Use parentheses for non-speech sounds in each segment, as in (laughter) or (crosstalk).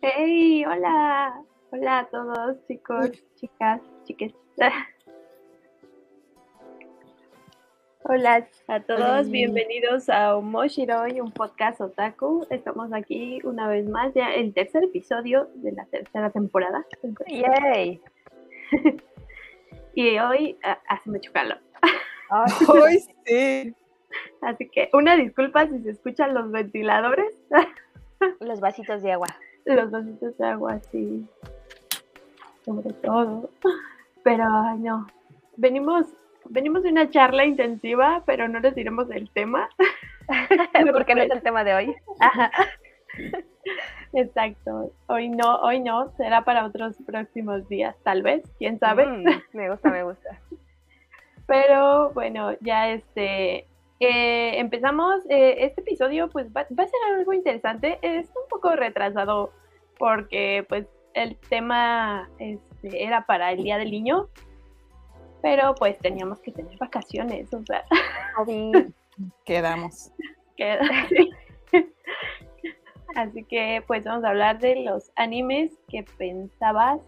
Hey, hola. Hola a todos, chicos, chicas, chiques. (laughs) Hola a todos, bienvenidos a Omoshiroi, un podcast otaku. Estamos aquí una vez más, ya el tercer episodio de la tercera temporada. ¡Yay! (laughs) y hoy ah, hace mucho calor. ¡Ay, (laughs) sí! Así que una disculpa si se escuchan los ventiladores. (laughs) Los vasitos de agua. Los vasitos de agua, sí. Sobre todo. Pero, no. Venimos venimos de una charla intensiva, pero no les diremos el tema. (laughs) Porque no es el tema de hoy. Exacto. Hoy no, hoy no, será para otros próximos días, tal vez, quién sabe. Mm, me gusta, me gusta. (laughs) Pero bueno, ya este eh, empezamos eh, este episodio, pues va, va, a ser algo interesante. Es un poco retrasado porque pues el tema este, era para el Día del Niño, pero pues teníamos que tener vacaciones, o sea. Quedamos. (laughs) Así que pues vamos a hablar de los animes que pensabas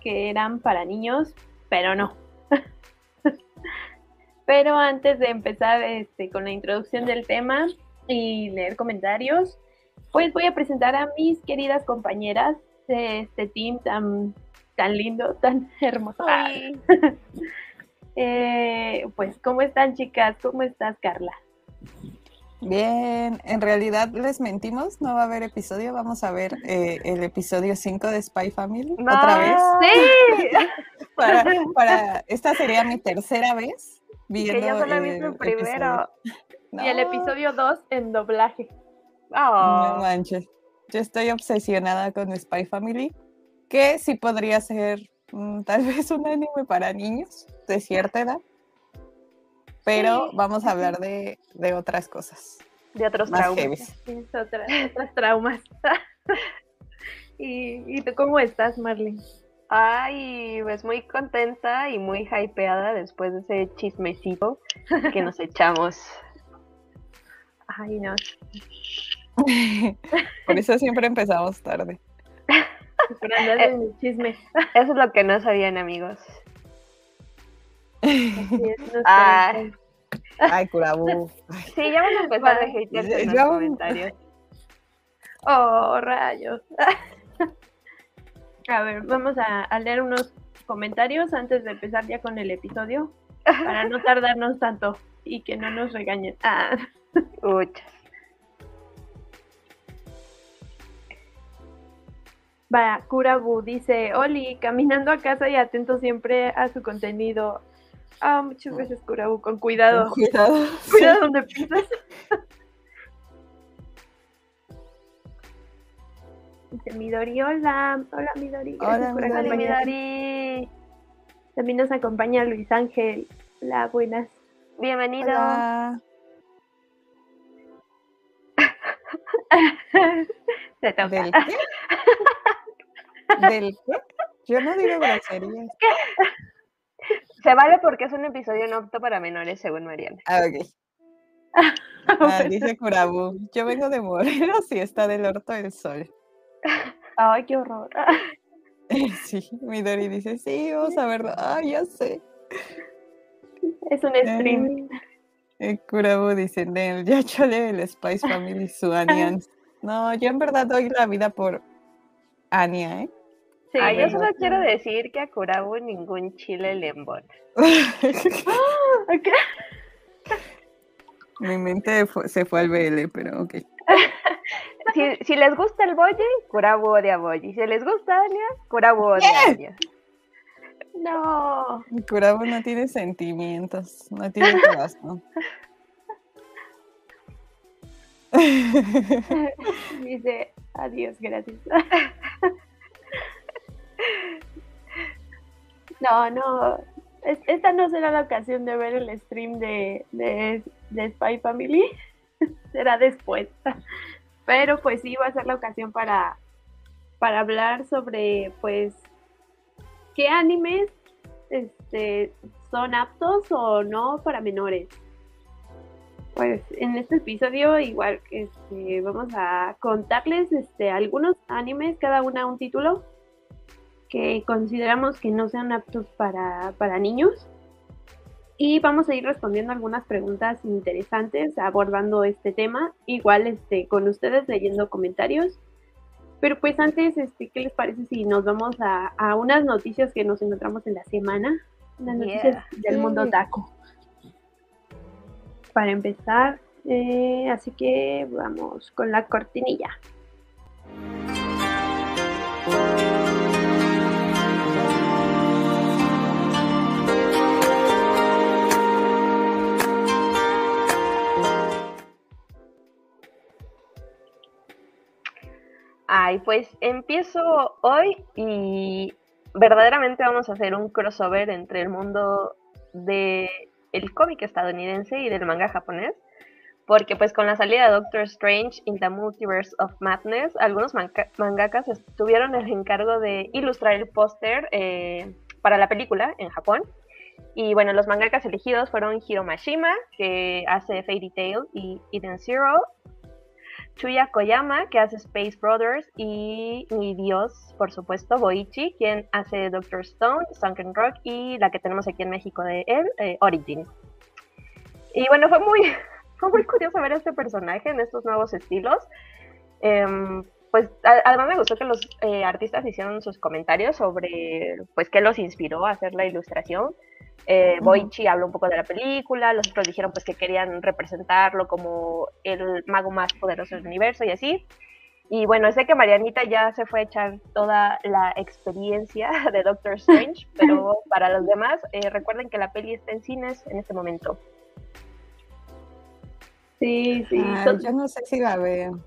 que eran para niños, pero no. (laughs) pero antes de empezar este, con la introducción del tema y leer comentarios, pues voy a presentar a mis queridas compañeras de este team tan, tan lindo, tan hermoso. (laughs) Eh, pues, ¿cómo están chicas? ¿Cómo estás, Carla? Bien, en realidad les mentimos, no va a haber episodio, vamos a ver eh, el episodio 5 de Spy Family otra vez. Sí. (laughs) para, esta sería mi tercera vez viendo. Que yo solo he visto el primero. Y el episodio 2 en doblaje. No manches. Yo estoy obsesionada con Spy Family, que sí podría ser tal (laughs) vez un anime para niños de cierta edad, pero vamos a hablar de, otras cosas. De otros traumas. (laughs) otras, traumas. (laughs) ¿Y, ¿Y tú cómo estás, Marlene? Ay, pues muy contenta y muy hypeada después de ese chismecito que nos echamos. Ay, no. Por eso siempre empezamos tarde. Eh, chisme. Eso es lo que no sabían, amigos. (laughs) Ay, ay, curabú. Sí, ya vamos a empezar a hatear en los comentarios. Oh, rayos. (laughs) A ver, vamos a, leer unos comentarios antes de empezar ya con el episodio. Para no (laughs) tardarnos tanto y que no nos regañen. Ah. Kurabu dice, Oli, caminando a casa y atento siempre a su contenido. Ah, muchas veces Kurabu, con cuidado. Con cuidado. (laughs) Cuidado donde pisas. Dice Midori, hola. Hola Midori. Hola, Midori. Midori. También nos acompaña Luis Ángel. Hola, buenas. Bienvenido. (laughs) Se toca. ¿Del qué? Yo no digo groserías. (laughs) Se vale porque es un episodio no apto para menores, según Mariana. Ah, ok. (laughs) Ah, dice Curabu, yo vengo de Morelos y está del orto del sol. (laughs) Ay, qué horror. Sí, Midori dice, sí, vamos a verlo. Ay, ya sé. Es un stream. Eh, Curabu dice, Nel, ya chole el Spice Family su No, yo en verdad doy la vida por Anya, ¿eh? Sí, yo solo quiero decir que a Kurabu ningún chile le embona. (laughs) Mi mente se fue al BL, pero ok. (laughs) si, les gusta el boye, Kurabu odia boye. Si les gusta Anya, Kurabu odia Anya. No. Kurabu no tiene sentimientos, no tiene corazón. (laughs) Dice, adiós, gracias. No, no. Esta no será la ocasión de ver el stream de, de, Spy Family. (laughs) será después. Pero pues sí va a ser la ocasión para, para hablar sobre, pues, qué animes este, son aptos o no para menores. Pues en este episodio igual este, vamos a contarles este, algunos animes, cada una un título que consideramos que no sean aptos para, para niños. Y vamos a ir respondiendo algunas preguntas interesantes abordando este tema, igual este, con ustedes leyendo comentarios. Pero pues antes, este, ¿qué les parece si nos vamos a, a unas noticias que nos encontramos en la semana? Las noticias del mundo taco. Para empezar, eh, así que vamos con la cortinilla. Ay, pues empiezo hoy y verdaderamente vamos a hacer un crossover entre el mundo de el cómic estadounidense y del manga japonés, porque pues con la salida de Doctor Strange in the Multiverse of Madness, algunos mangakas tuvieron el encargo de ilustrar el póster eh, para la película en Japón. Y bueno, los mangakas elegidos fueron Hiro Mashima, que hace Fairy Tail y Eden Zero, Chuya Koyama, que hace Space Brothers, y mi dios, por supuesto, Boichi, quien hace Doctor Stone, Sunken Rock, y la que tenemos aquí en México de él, eh, Origin. Y bueno, fue muy, (laughs) fue muy curioso ver este personaje en estos nuevos estilos. Em, pues además me gustó que los eh, artistas hicieron sus comentarios sobre pues qué los inspiró a hacer la ilustración. Eh, Boichi habló un poco de la película, los otros dijeron pues que querían representarlo como el mago más poderoso del universo y así. Y bueno, sé que Marianita ya se fue a echar toda la experiencia (laughs) de Doctor Strange, (laughs) pero para los demás, eh, recuerden que la peli está en cines en este momento. Sí, sí. yo no sé si la veo.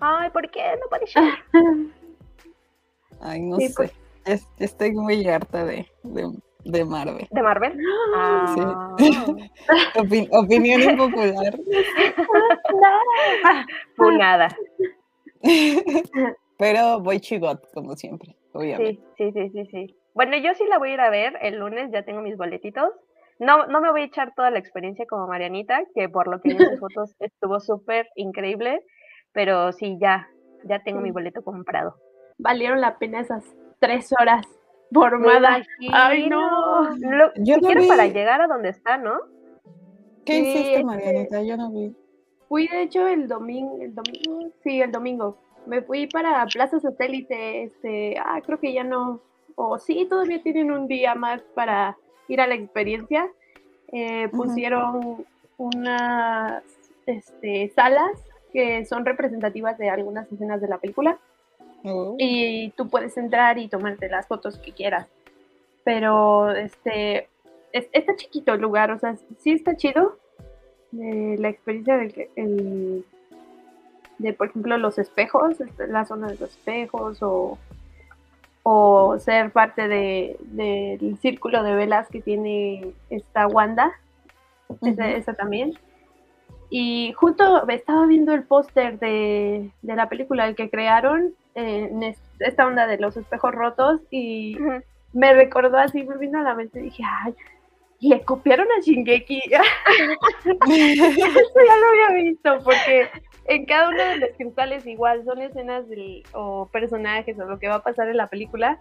Ay, ¿por qué no puede ser? (laughs) Ay, no sé. Pues. Estoy muy harta de, de, Marvel. ¿De Marvel? Ah. (laughs) Sí. opinión impopular. (laughs) Funada. (laughs) Pero voy chigot, como siempre, obviamente. Sí, sí, sí, sí, Bueno, yo sí la voy a ir a ver el lunes, ya tengo mis boletitos. No, no me voy a echar toda la experiencia como Marianita, que por lo que vi en sus fotos estuvo súper increíble. Pero sí, ya, ya tengo mi boleto comprado. Valieron la pena esas tres horas formadas. Ay, no. Yo quiero para llegar a donde está, ¿no? ¿Qué hiciste, Marianita? Yo no vi. Fui, de hecho, el domingo, el domingo, sí, el domingo. Me fui para Plaza Satélite, este, ah, creo que ya no, o sí, todavía tienen un día más para ir a la experiencia. Eh, pusieron unas este, salas que son representativas de algunas escenas de la película. Oh. Y tú puedes entrar y tomarte las fotos que quieras. Pero este está chiquito el lugar, o sea, sí está chido. Eh, la experiencia de, el, de, por ejemplo, los espejos, este, la zona de los espejos, o, o ser parte del de, círculo de velas que tiene esta Wanda. esa también. Y justo estaba viendo el póster de, la película el que crearon en esta onda de los espejos rotos y me recordó así, me vino a la mente y dije, ay, le copiaron a Shingeki. (laughs) Eso ya lo había visto, porque en cada uno de los cristales igual son escenas o personajes o lo que va a pasar en la película,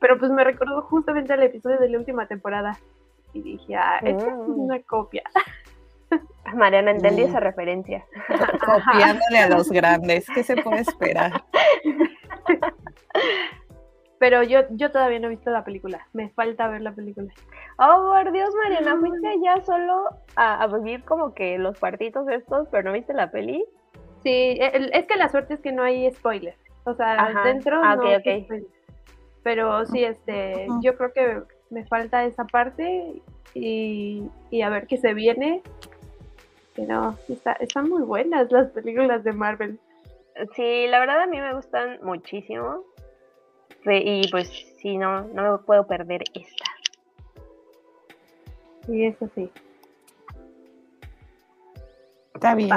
pero pues me recordó justamente el episodio de la última temporada y dije, ah, esto es mm. una copia. (laughs) (laughs) Mariana, entendí esa referencia. (laughs) Copiándole a los grandes, ¿qué se puede esperar? (laughs) Pero yo, yo todavía no he visto la película, me falta ver la película. Oh, por Dios, Mariana, fuiste ya solo a, vivir como que los cuartitos estos, pero no viste la peli. Sí, es que la suerte es que no hay spoilers. O sea, dentro ah, no hay Pero sí, este, yo creo que me falta esa parte y, y a ver qué se viene pero está, están muy buenas las películas de Marvel. Sí, la verdad a mí me gustan muchísimo. Y pues sí, no, no me puedo perder esta. Sí, eso sí. Está bien.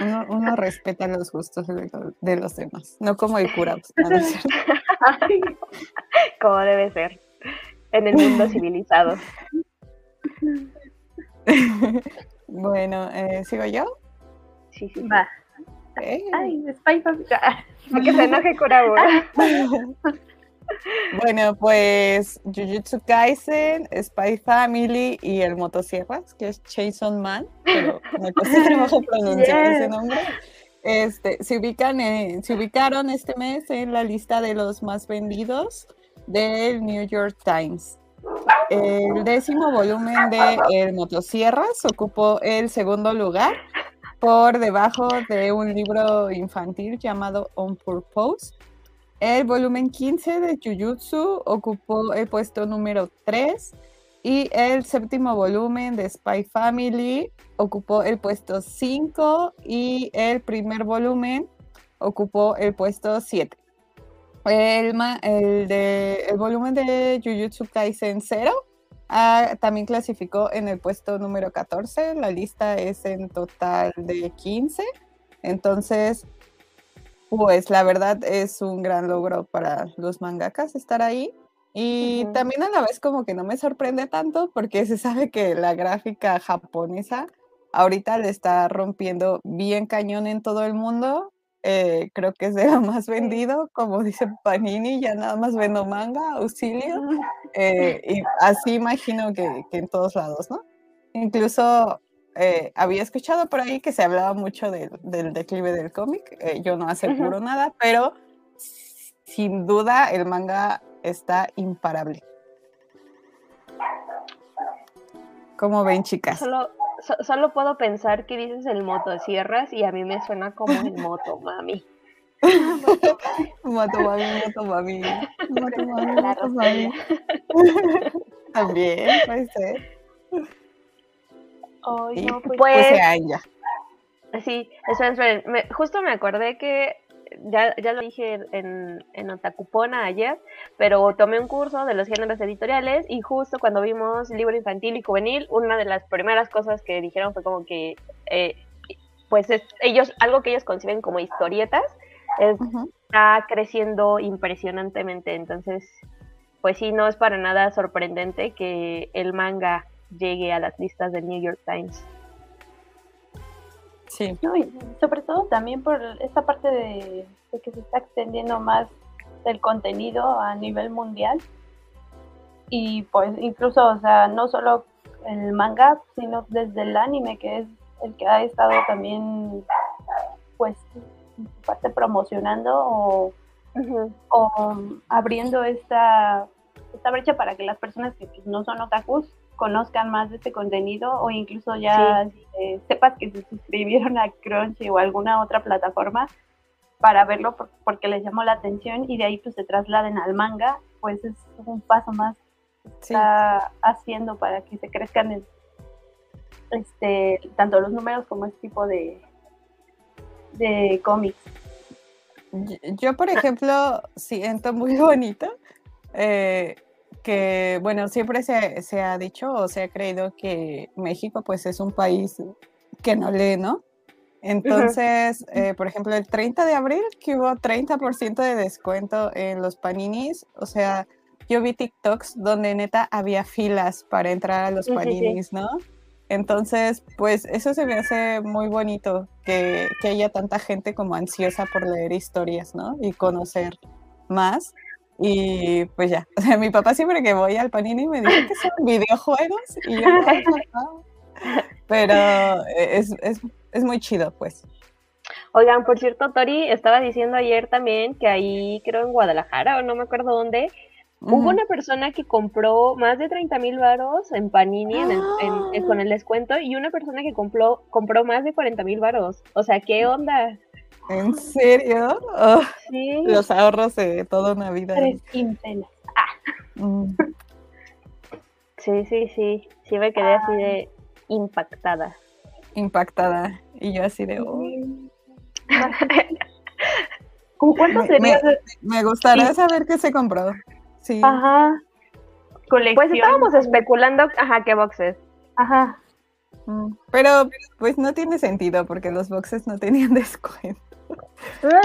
Uno, uno (laughs) respeta los gustos de, lo- de los demás, no como el cura. (laughs) Como debe ser. En el mundo civilizado. (laughs) bueno, eh, ¿sigo yo? Sí, sí. Va. Ay, Spy Family. (laughs) Que se enoje Kurabura. (laughs) Bueno, pues Jujutsu Kaisen, Spy Family y el Motosierras, que es Chainsaw Man, pero me costó (laughs) trabajo pronunciar ese nombre. Este, se, ubican en- se ubicaron este mes en la lista de los más vendidos del New York Times. El décimo volumen de El Motosierras ocupó el segundo lugar por debajo de un libro infantil llamado On Purpose. El volumen 15 de Jujutsu ocupó el puesto número 3 y el séptimo volumen de Spy Family ocupó el puesto 5 y el primer volumen ocupó el puesto 7. El, ma- el, de, el volumen de Jujutsu Kaisen 0 ah, también clasificó en el puesto número 14. La lista es en total de 15. Entonces, pues la verdad es un gran logro para los mangakas estar ahí. Y también a la vez como que no me sorprende tanto porque se sabe que la gráfica japonesa ahorita le está rompiendo bien cañón en todo el mundo. Eh, creo que es de lo más vendido, como dice Panini, ya nada más vendo manga, auxilio. Eh, y así imagino que, que en todos lados, ¿no? Incluso eh, había escuchado por ahí que se hablaba mucho del, del declive del cómic. yo no aseguro nada, pero sin duda el manga está imparable. ¿Cómo ven, chicas? Solo, so- solo puedo pensar que dices el motosierras y a mí me suena como el moto, (laughs) mami. Moto mami, moto mami. Moto mami, moto mami. (laughs) También puede ser. Ay, Y no, pues, pues- puse a ella. Sí, eso es. ver, me- justo me acordé que ya, ya lo dije en, en Otakupona ayer, pero tomé un curso de los géneros editoriales y justo cuando vimos libro infantil y juvenil, una de las primeras cosas que dijeron fue como que, eh, pues es- ellos, algo que ellos conciben como historietas, es- está creciendo impresionantemente. Entonces, pues sí, no es para nada sorprendente que el manga llegue a las listas del New York Times. Sí. No, y sobre todo también por esta parte de, de que se está extendiendo más el contenido a nivel mundial. Y pues incluso, o sea, no solo el manga, sino desde el anime, que es el que ha estado también, pues, parte promocionando o, o abriendo esta, esta brecha para que las personas que pues, no son otakus conozcan más de este contenido o incluso ya eh, sepas que se suscribieron a Crunchy o alguna otra plataforma para verlo por- porque les llamó la atención y de ahí pues se trasladen al manga, pues es un paso más Sí. está haciendo para que se crezcan el- este tanto los números como este tipo de de cómics. Yo- Yo, por ejemplo, siento muy bonito eh, que, bueno, siempre se, se ha dicho o se ha creído que México pues es un país que no lee, ¿no? Entonces, eh, por ejemplo, el 30 de abril que hubo 30% de descuento en los paninis, o sea, yo vi TikToks donde neta había filas para entrar a los paninis, ¿no? Entonces, pues eso se me hace muy bonito, que, que haya tanta gente como ansiosa por leer historias, ¿no? Y conocer más. Y pues ya, o sea, mi papá siempre que voy al Panini me dice que son videojuegos y yo, "Ay, papá". (laughs) pero es, es, es muy chido, pues. Oigan, por cierto, Tori estaba diciendo ayer también que ahí, creo en Guadalajara o no me acuerdo dónde, hubo una persona que compró más de 30 mil varos en Panini en el- en- en- con el descuento y una persona que compró, compró más de 40 mil varos. O sea, ¿qué onda? ¿En serio? Oh, Sí. los ahorros de toda una vida. Tres quincenas. Mm, Sí, sí, sí. Sí me quedé así de impactada. impactada. Y yo así de, "Oh". (laughs) ¿Cómo cuánto Me- sería? me- gustaría Sí. saber qué se compró. Sí. Ajá. Colección. Pues estábamos especulando, ajá, qué boxes. Ajá. Mm, Pero pues no tiene sentido porque los boxes no tenían (laughs) descuento.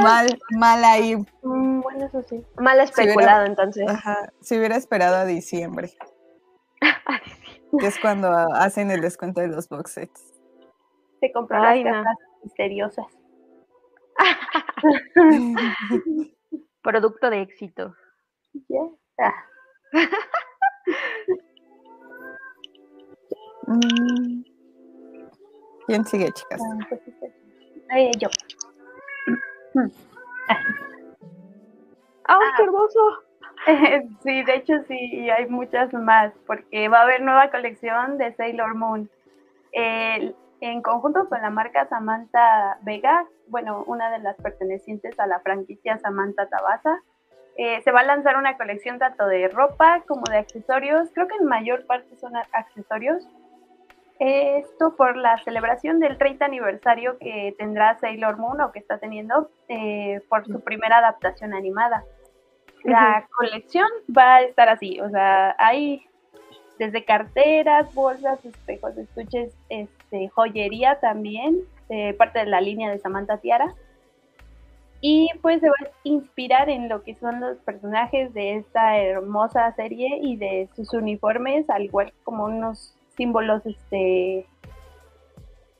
Mal, mal ahí. Mm, bueno, eso sí. Mal especulado, entonces. Ajá, si hubiera esperado a diciembre, (laughs) que es cuando hacen el descuento de los box sets. Se compró Ay, las no. cajas misteriosas. (laughs) Producto de éxito. Ya. Ah, Mm. ¿Quién sigue, chicas? ah. (clears throat) Ay, yo. ¡Ay, qué hermoso! (laughs) Sí, de hecho sí, y hay muchas más, porque va a haber nueva colección de Sailor Moon. El- en conjunto con la marca Samantha Vega, bueno, una de las pertenecientes a la franquicia Samantha Tabasa, eh, se va a lanzar una colección tanto de ropa como de accesorios, creo que en mayor parte son accesorios. Esto por la celebración del 30 aniversario que tendrá Sailor Moon o que está teniendo eh, por su primera adaptación animada. La colección va a estar así, o sea, hay desde carteras, bolsas, espejos, estuches, este, joyería también, de parte de la línea de Samantha Tiara. Y pues se va a inspirar en lo que son los personajes de esta hermosa serie y de sus uniformes, al igual como unos símbolos este,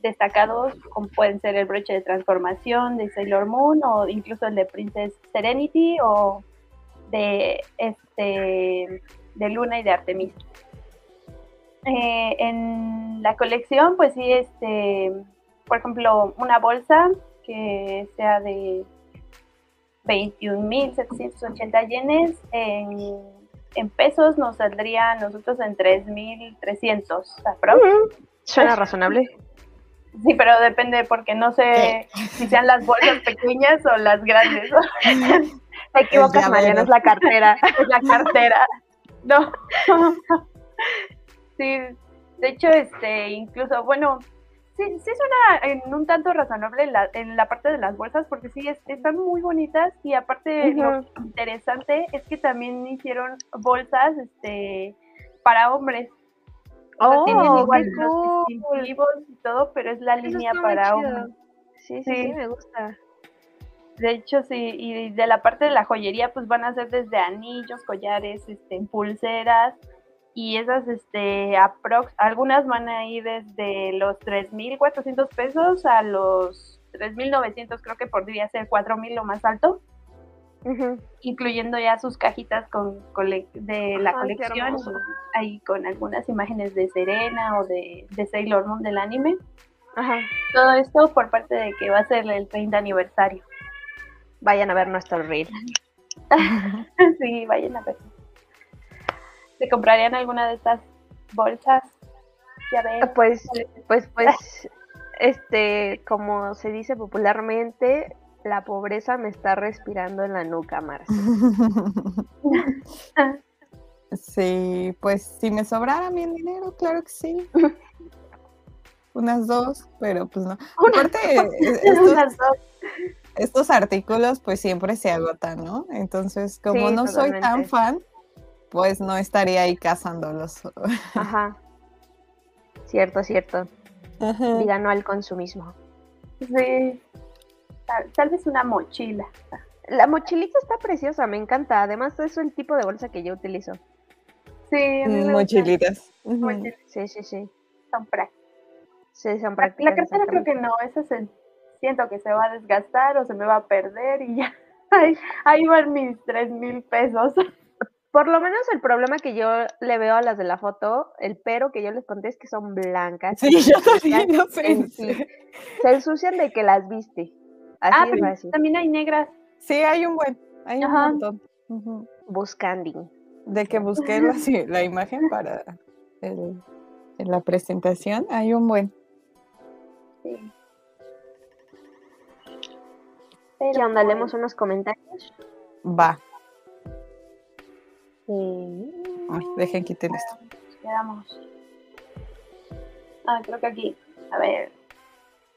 destacados, como pueden ser el broche de transformación de Sailor Moon o incluso el de Princess Serenity o de este de Luna y de Artemis. Eh, en la colección, pues sí, este, por ejemplo, una bolsa que sea de 21.780 yenes en, en pesos nos saldría a nosotros en 3.300 aprox. Suena razonable. Sí, pero depende porque no sé si sean las bolsas pequeñas o las grandes. (laughs) Te equivocas, llavero. Mariana, es la cartera. es la cartera. No. (laughs) Sí, de hecho, este, incluso, bueno, sí, sí suena en un tanto razonable en la, en la parte de las bolsas, porque sí, es- están muy bonitas y aparte lo interesante es que también hicieron bolsas, este, para hombres. O sea, Oh, tienen igual qué los cool. distintivos y todo, pero es la Eso línea para hombres. Sí, sí, sí, Sí. me gusta. De hecho, sí, y de la parte de la joyería, pues van a ser desde anillos, collares, este, pulseras, y esas, este, aprox, algunas van a ir desde los 3.400 pesos a los 3.900, creo que podría ser 4.000 lo más alto, incluyendo ya sus cajitas con, cole- de la colección, ahí con algunas imágenes de Serena o de, de Sailor Moon del anime. Ajá. Todo esto por parte de que va a ser el 30 aniversario. Vayan a ver nuestro reel. (laughs) sí, vayan a ver. ¿Se comprarían alguna de estas bolsas? Ya ven. Pues, pues, (laughs) pues, este, como se dice popularmente, la pobreza me está respirando en la nuca, Marce. (laughs) Sí, pues si me sobrara bien dinero, claro que sí. Unas dos, pero pues no. (laughs) Aparte, estos, Unas dos. estos artículos pues siempre se agotan, ¿no? Entonces, como Sí, no soy tan fan, pues no estaría ahí cazándolos. Ajá. Cierto, cierto. Ajá. Diga no al consumismo. Sí. Tal, tal vez una mochila. La mochilita está preciosa, me encanta. Además, es el tipo de bolsa que yo utilizo. Sí, a mí me gustan Mochilitas. Sí, sí, sí. son prácticas. Sí, son prácticas. la cartera creo que no, esa se, siento que se va a desgastar o se me va a perder y ya. (laughs) Ahí, ahí van mis tres mil pesos. Por lo menos el problema que yo le veo a las de la foto, el pero que yo les conté es que son blancas. Sí, yo también lo pensé. Se ensucian de que las viste. Así ah, pero también hay negras. Sí, hay un buen, hay un montón. Ujú. Buscanding. De que busqué la, sí, la imagen para el- en la presentación, hay un buen. Sí. ¿Qué Pero, onda? pues, ¿Leemos unos comentarios? Va. Sí. Ay, dejen quiten esto. Quedamos. Ah, creo que aquí. A ver.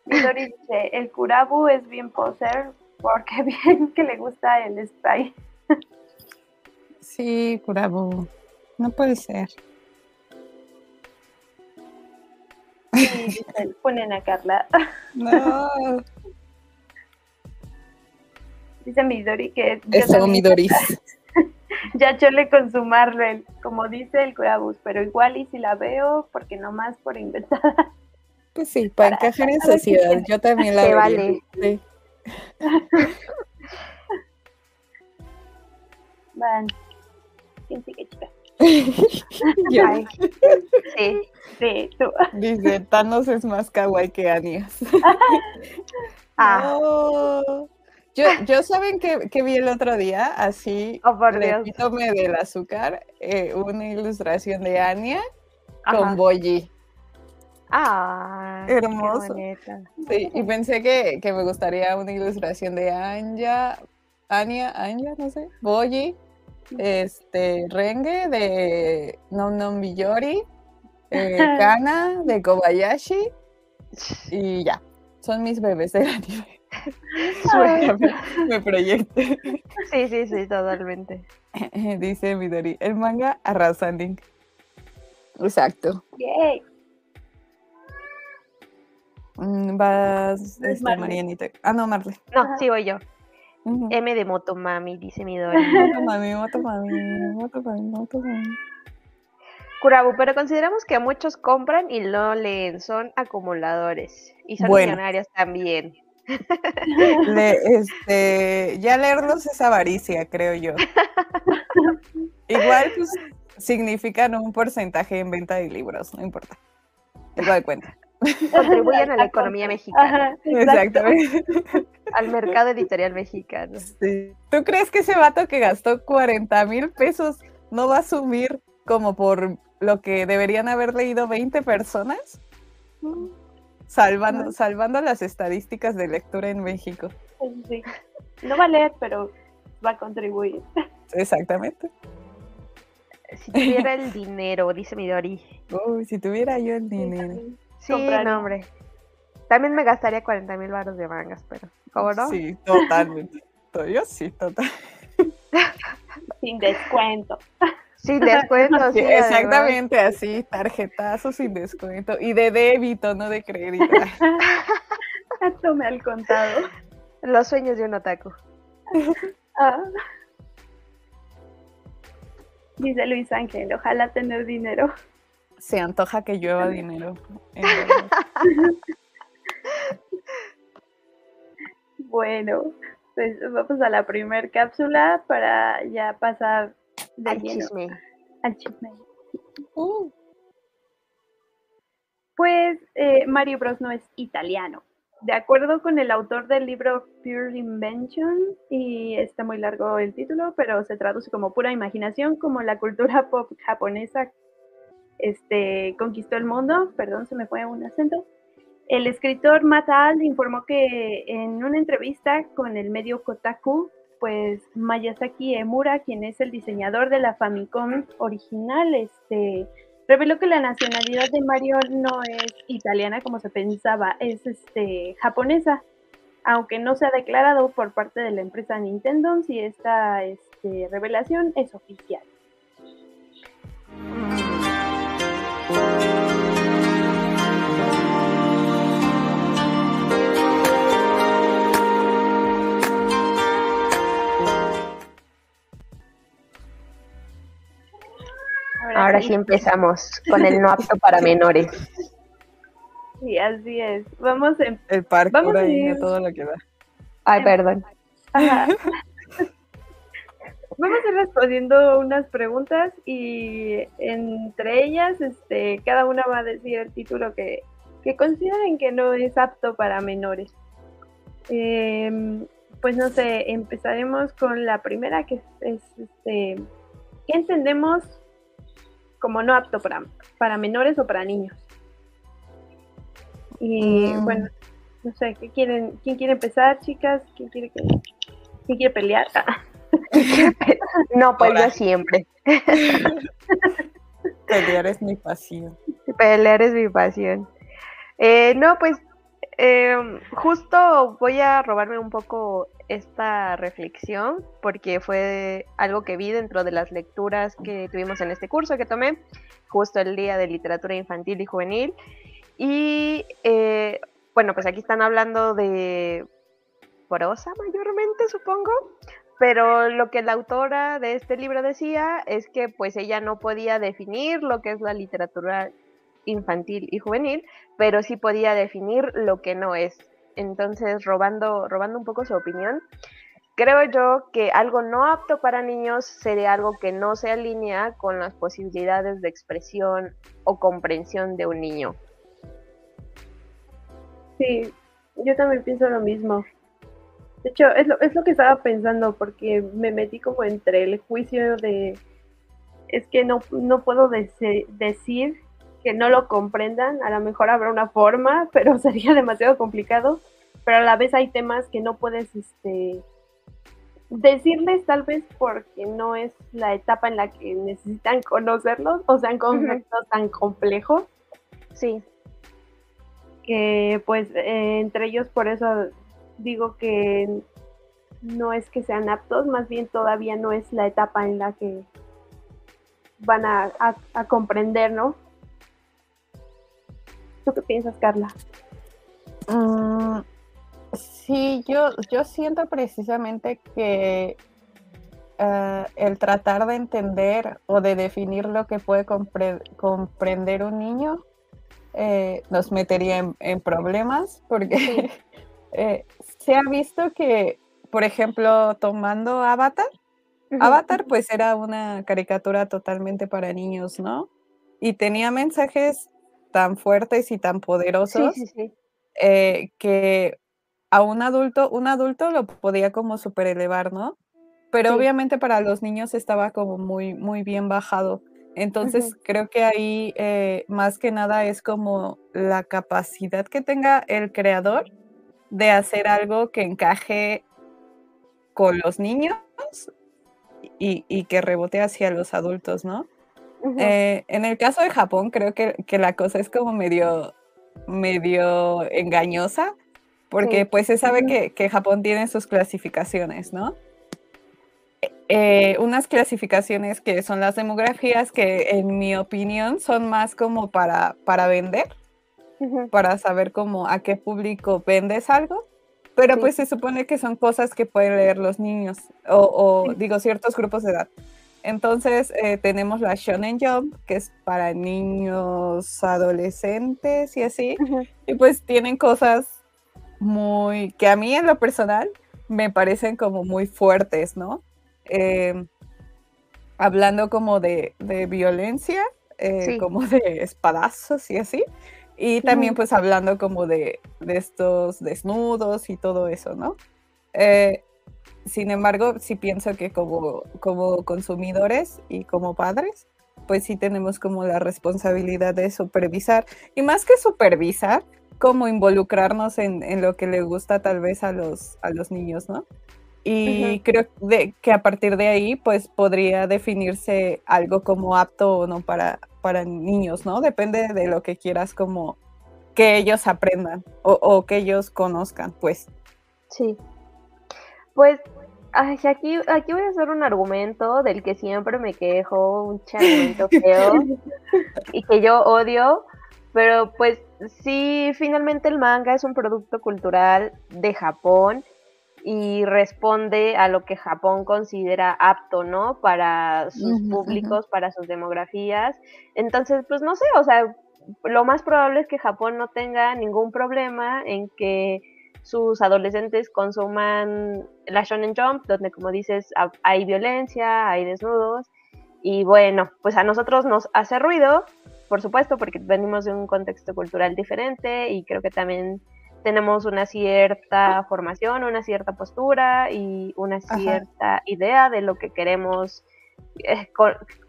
Midori dice, el Kurabu es bien poser porque (laughs) bien que le gusta el spray. Sí, Curabu. No puede ser. Sí, ponen a Carla. (laughs) No. Dice Midori que... Eso, Midori. (laughs) ya chole con su Marvel, como dice el Curabus, pero igual y si la veo, porque nomás por inventada. Pues sí, para, encajar en sociedad, yo también la veo. vale. Sí. (laughs) Van. ¿Quién sigue, chica? (laughs) Sí. Sí, tú. Dice, Thanos es más kawaii que Anias. (laughs) Ah, No. Yo, yo saben que, que vi el otro día, así, oh, del azúcar, eh, una ilustración de Anya Ajá. con Boyi. Ah, Hermoso. Sí, y pensé que, que me gustaría una ilustración de Anya, Anya, Anya, no sé, Boyi, este, Renge de Nom Nom Biyori, eh, (laughs) Kana de Kobayashi y ya. Son mis bebés del anime. Suena, (laughs) me, me proyecté. Sí, sí, sí, totalmente. (laughs) Dice Midori, el manga arrasando. Exacto. Yay. Mm, Vas, este, Marley. Marianita. Ah, no, Marle. No, Ajá. sí voy yo. M de Motomami, dice mi Dori. (laughs) Moto mami, moto mami, moto mami, moto mami. Kurabu, pero consideramos que muchos compran y no leen, son acumuladores. Y son Bueno. millonarios también. (laughs) Le- este, ya leerlos es avaricia, creo yo. Igual, pues, significan un porcentaje en venta de libros, no importa. Tengo de cuenta. Contribuyen a la (laughs) economía mexicana, Ajá, exacto. Exactamente. al mercado editorial mexicano. Sí. ¿Tú crees que ese vato que gastó 40 mil pesos no va a asumir como por lo que deberían haber leído 20 personas? Salvando, salvando las estadísticas de lectura en México. Sí. No va a leer, pero va a contribuir. Exactamente. Si tuviera el dinero, dice Midori. Uy, si tuviera yo el dinero. Sí, Compraría. no, hombre. También me gastaría 40 mil baros de mangas, pero ¿cómo no? Sí, totalmente. To- Yo sí, total. Sin descuento. Sin descuento, (laughs) Sí, además. exactamente así, tarjetazo sin descuento. Y de débito, no de crédito. (laughs) Tome al contado. Los sueños de un otaku. (laughs) Ah. Dice Luis Ángel, ojalá tener dinero. Se antoja que llueva dinero. Bueno, pues vamos a la primer cápsula para ya pasar de Al lleno chisme. al chisme. Uh, Pues eh, Mario Bros no es italiano. De acuerdo con el autor del libro Pure Invention, y está muy largo el título, pero se traduce como pura imaginación, como la cultura (laughs) pop japonesa este, conquistó el mundo. Perdón, se me fue un acento. El escritor Matt Alt informó que en una entrevista con el medio Kotaku, pues Mayasaki Emura, quien es el diseñador de la Famicom original, este, reveló que la nacionalidad de Mario no es italiana como se pensaba, es este japonesa, aunque no se ha declarado por parte de la empresa Nintendo si esta este, revelación es oficial. Ahora sí empezamos con el no apto para (laughs) menores. Sí, así es. Vamos em- en el parkour Vamos a ahí, a ir. todo lo que da. Ay, perdón. Ajá. (laughs) Vamos a ir respondiendo unas preguntas y entre ellas, este, cada una va a decir el título que, que consideren que no es apto para menores. Em, pues no sé, empezaremos con la primera que es, es, este, ¿qué entendemos como no apto para, para menores o para niños? Y Mm. bueno, no sé, ¿qué quieren, ¿quién quiere empezar, chicas? ¿Quién quiere que, quién quiere pelear? Ah, (laughs) No, pues yo siempre. (laughs) Pelear es mi pasión. Pelear es mi pasión. Eh, no, pues eh, justo voy a robarme un poco esta reflexión porque fue algo que vi dentro de las lecturas que tuvimos en este curso que tomé, justo el día de literatura infantil y juvenil. Y eh, bueno, pues aquí están hablando de prosa mayormente, supongo. Pero lo que la autora de este libro decía es que pues ella no podía definir lo que es la literatura infantil y juvenil, pero sí podía definir lo que no es. Entonces, robando, robando un poco su opinión, creo yo que algo no apto para niños sería algo que no se alinea con las posibilidades de expresión o comprensión de un niño. Sí, yo también pienso lo mismo. De hecho, es lo, es lo que estaba pensando porque me metí como entre el juicio de es que no, no puedo decir que no lo comprendan, a lo mejor habrá una forma, (laughs) pero sería demasiado complicado, pero a la vez hay temas que no puedes este, decirles tal vez porque no es la etapa en la que necesitan conocerlos o sean conceptos tan complejos. Sí. Que pues eh, entre ellos por eso digo que no es que sean aptos, más bien todavía no es la etapa en la que van a, a comprender, ¿no? ¿Tú qué piensas, Carla? Mm, sí, yo, yo siento precisamente que eh, el tratar de entender o de definir lo que puede comprender un niño eh, nos metería en, problemas porque (laughs) eh, se ha visto que, por ejemplo, tomando Avatar, Avatar pues era una caricatura totalmente para niños, ¿no? Y tenía mensajes tan fuertes y tan poderosos eh, que a un adulto, un adulto lo podía como super elevar, ¿no? Pero obviamente para los niños estaba como muy, muy bien bajado. Entonces creo que ahí eh, más que nada es como la capacidad que tenga el creador de hacer algo que encaje con los niños y, y que rebote hacia los adultos, ¿no? Eh, en el caso de Japón, creo que, la cosa es como medio, medio engañosa, porque pues se sabe que, Japón tiene sus clasificaciones, ¿no? Eh, unas clasificaciones que son las demografías que en mi opinión son más como para, para vender, para saber cómo a qué público vendes algo, pero pues se supone que son cosas que pueden leer los niños o, digo ciertos grupos de edad. Entonces eh, tenemos la Shonen Jump, que es para niños, adolescentes y así. Y pues tienen cosas muy, que a mí en lo personal me parecen como muy fuertes, ¿no? Em, hablando como de, violencia, eh, como de espadazos y así. Y también pues hablando como de, de, estos desnudos y todo eso, ¿no? Eh, sin embargo, sí pienso que como, como consumidores y como padres, pues sí tenemos como la responsabilidad de supervisar. Y más que supervisar, como involucrarnos en, lo que le gusta tal vez a los, a los niños, ¿no? Y creo de, que a partir de ahí, pues podría definirse algo como apto o no para, para niños, ¿no? Depende de lo que quieras como que ellos aprendan o, o que ellos conozcan, pues. Sí, pues aquí, aquí voy a hacer un argumento del que siempre me quejo, un argumento (laughs) feo y que yo odio, pero pues sí, finalmente el manga es un producto cultural de Japón y responde a lo que Japón considera apto, ¿no? Para sus públicos, para sus demografías. Entonces, pues no sé, o sea, lo más probable es que Japón no tenga ningún problema en que sus adolescentes consuman la Shonen Jump, donde como dices hay violencia, hay desnudos, y bueno, pues a nosotros nos hace ruido, por supuesto, porque venimos de un contexto cultural diferente y creo que también tenemos una cierta formación, una cierta postura y una cierta idea de lo que queremos, eh,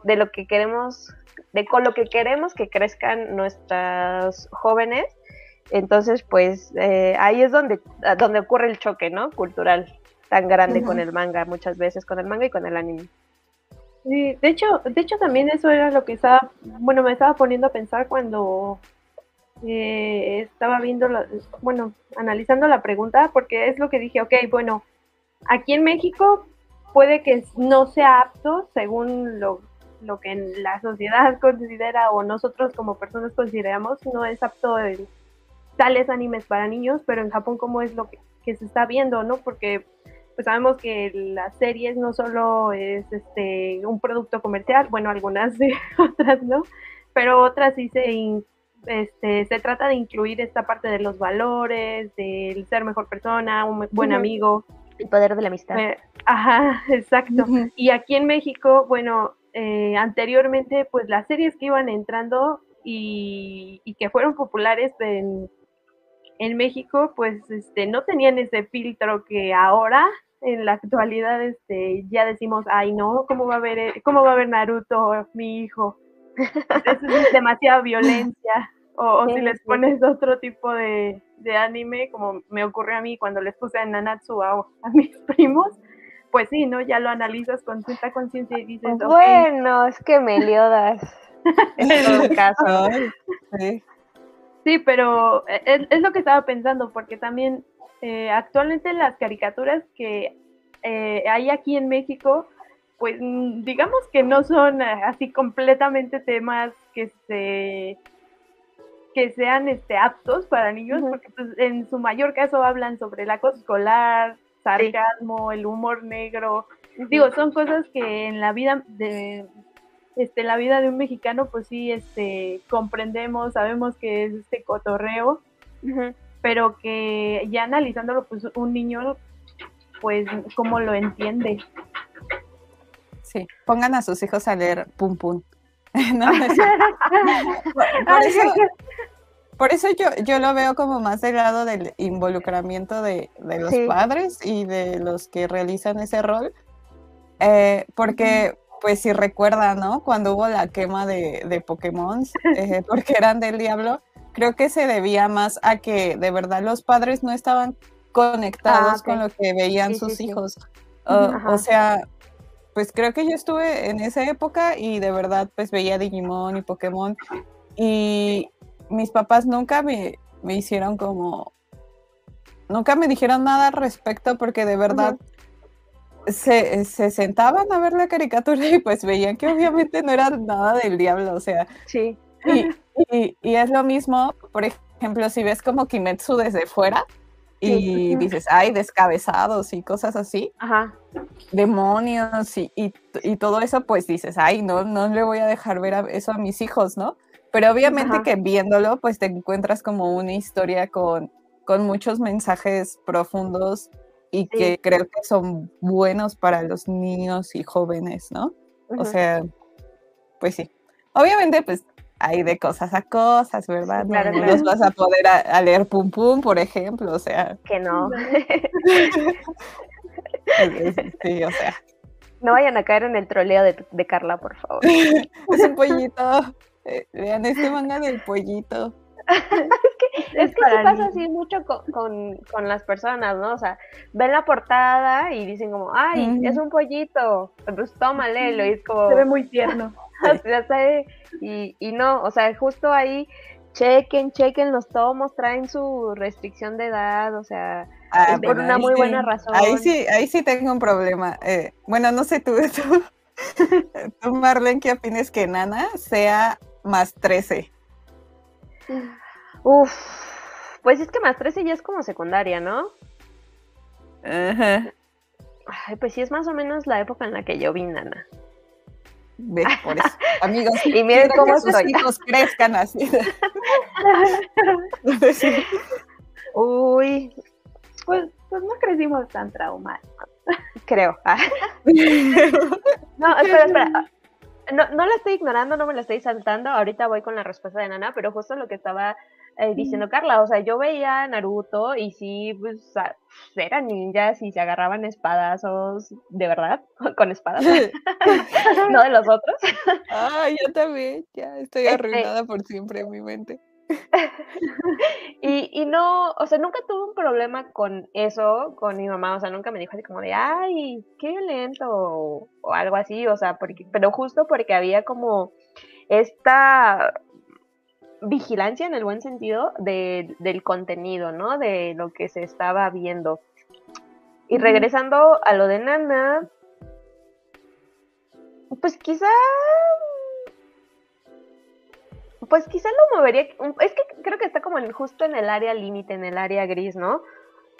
de lo que queremos, de con lo que queremos que crezcan nuestras jóvenes entonces, pues eh, ahí es donde, donde ocurre el choque, ¿no? Cultural tan grande con el manga, muchas veces con el manga y con el anime. Sí, de hecho, de hecho también eso era lo que estaba, bueno, me estaba poniendo a pensar cuando eh, estaba viendo, bueno, analizando la pregunta, porque es lo que dije, ok, bueno, aquí en México puede que no sea apto según lo, lo que la sociedad (laughs) considera o nosotros como personas consideramos no es apto de tales animes para niños, pero en Japón como es lo que, que se está viendo, ¿no? Porque pues sabemos que las series no solo es este un producto comercial, bueno, algunas de (laughs) otras no, pero otras sí se este, se trata de incluir esta parte de los valores, del ser mejor persona, un buen amigo. El poder de la amistad. Eh, ajá, (laughs) exacto. Y aquí en México, bueno, eh, anteriormente, pues las series que iban entrando y, y que fueron populares en, en México, pues este, no tenían ese filtro que ahora en la actualidad este, ya decimos, ay no, ¿cómo va a ver, cómo va a ver Naruto, mi hijo? (laughs) es demasiada violencia. O, si les pones otro tipo de, anime, como me ocurrió a mí cuando les puse a Nanatsu a, mis (laughs) primos, pues sí, ¿no? Ya lo analizas con cierta conciencia y dices, bueno, es que Meliodas, en todo (laughs) caso. sí. Sí, pero e, es, es, lo que estaba pensando, porque también eh, actualmente las caricaturas que eh, hay aquí en México, pues mm, digamos que no son eh, así completamente temas que se que sean este aptos para niños, porque pues, en su mayor caso hablan sobre el acoso escolar, sarcasmo, el humor negro. Digo, son cosas que en la vida de este, la vida de un mexicano, pues sí, este, comprendemos, sabemos que es este cotorreo, pero que ya analizándolo, pues un niño, pues, ¿cómo lo entiende? Sí, pongan a sus hijos a leer Pum Pum. (laughs) (laughs) por, eso, yo, yo lo veo como más del lado del involucramiento de, los padres y de los que realizan ese rol, eh, porque pues si recuerda, ¿no? Cuando hubo la quema de, de Pokémon, eh, (laughs) porque eran del diablo, creo que se debía más a que de verdad los padres no estaban conectados ah, con lo que veían sus hijos. o sea, pues creo que yo estuve en esa época y de verdad pues veía Digimon y Pokémon y mis papás nunca me, me hicieron como, nunca me dijeron nada al respecto porque de verdad se, se, sentaban a ver la caricatura y pues veían que obviamente no era nada del diablo, o sea. Sí. Y, y, es lo mismo, por ejemplo, si ves como Kimetsu desde fuera y dices, ay, descabezados y cosas así, Ajá. demonios y, y, todo eso, pues dices, ay, no, no le voy a dejar ver eso a mis hijos, ¿no? Pero obviamente que viéndolo, pues te encuentras como una historia con, con muchos mensajes profundos y que creo que son buenos para los niños y jóvenes, ¿no? O sea, pues sí. Obviamente, pues hay de cosas a cosas, ¿verdad? no, los vas a poder a, leer pum pum, por ejemplo, o sea. Que no. sí, o sea. No vayan a caer en el troleo de, de Carla, por favor. (laughs) es un pollito. Eh, vean este manga del pollito. (laughs) (laughs) es que, es pasa así mucho con, las personas, ¿no? O sea, ven la portada y dicen como, ay, es un pollito, pues tómale, lo y es como... Se ve muy tierno. (laughs) y, y no, o sea, justo ahí chequen, chequen los tomos, traen su restricción de edad, o sea, ah, por una muy buena razón. Ahí sí, ahí sí tengo un problema. Eh, bueno, no sé tú, (laughs) tú, tú Marlene, ¿qué opinas que Nana sea más 13? Uf, pues es que más 13 ya es como secundaria, ¿no? Ajá. Ay, pues sí, es más o menos la época en la que yo vi Nana. Ve, por eso. (laughs) Amigos, y miren cómo sus hijos crezcan así. (laughs) Uy, pues, pues no crecimos tan traumados. Creo. (laughs) no, espera, espera no, no la estoy ignorando, no me la estoy saltando. Ahorita voy con la respuesta de Nana, pero justo lo que estaba eh, diciendo Carla, o sea, yo veía Naruto y sí, pues eran ninjas y se agarraban espadazos, de verdad, (laughs) con espadas, (laughs) no de los otros. (laughs) Ah, yo también, ya estoy este arruinada por siempre en mi mente. y, y no, o sea, nunca tuve un problema con eso, con mi mamá, o sea, nunca me dijo así como de, ay, qué violento, o, algo así, o sea, porque, pero justo porque había como esta vigilancia en el buen sentido del contenido, ¿no? De lo que se estaba viendo. Y regresando a lo de Nana, pues quizá pues quizá lo movería, es que creo que está como justo en el área límite, en el área gris, ¿no?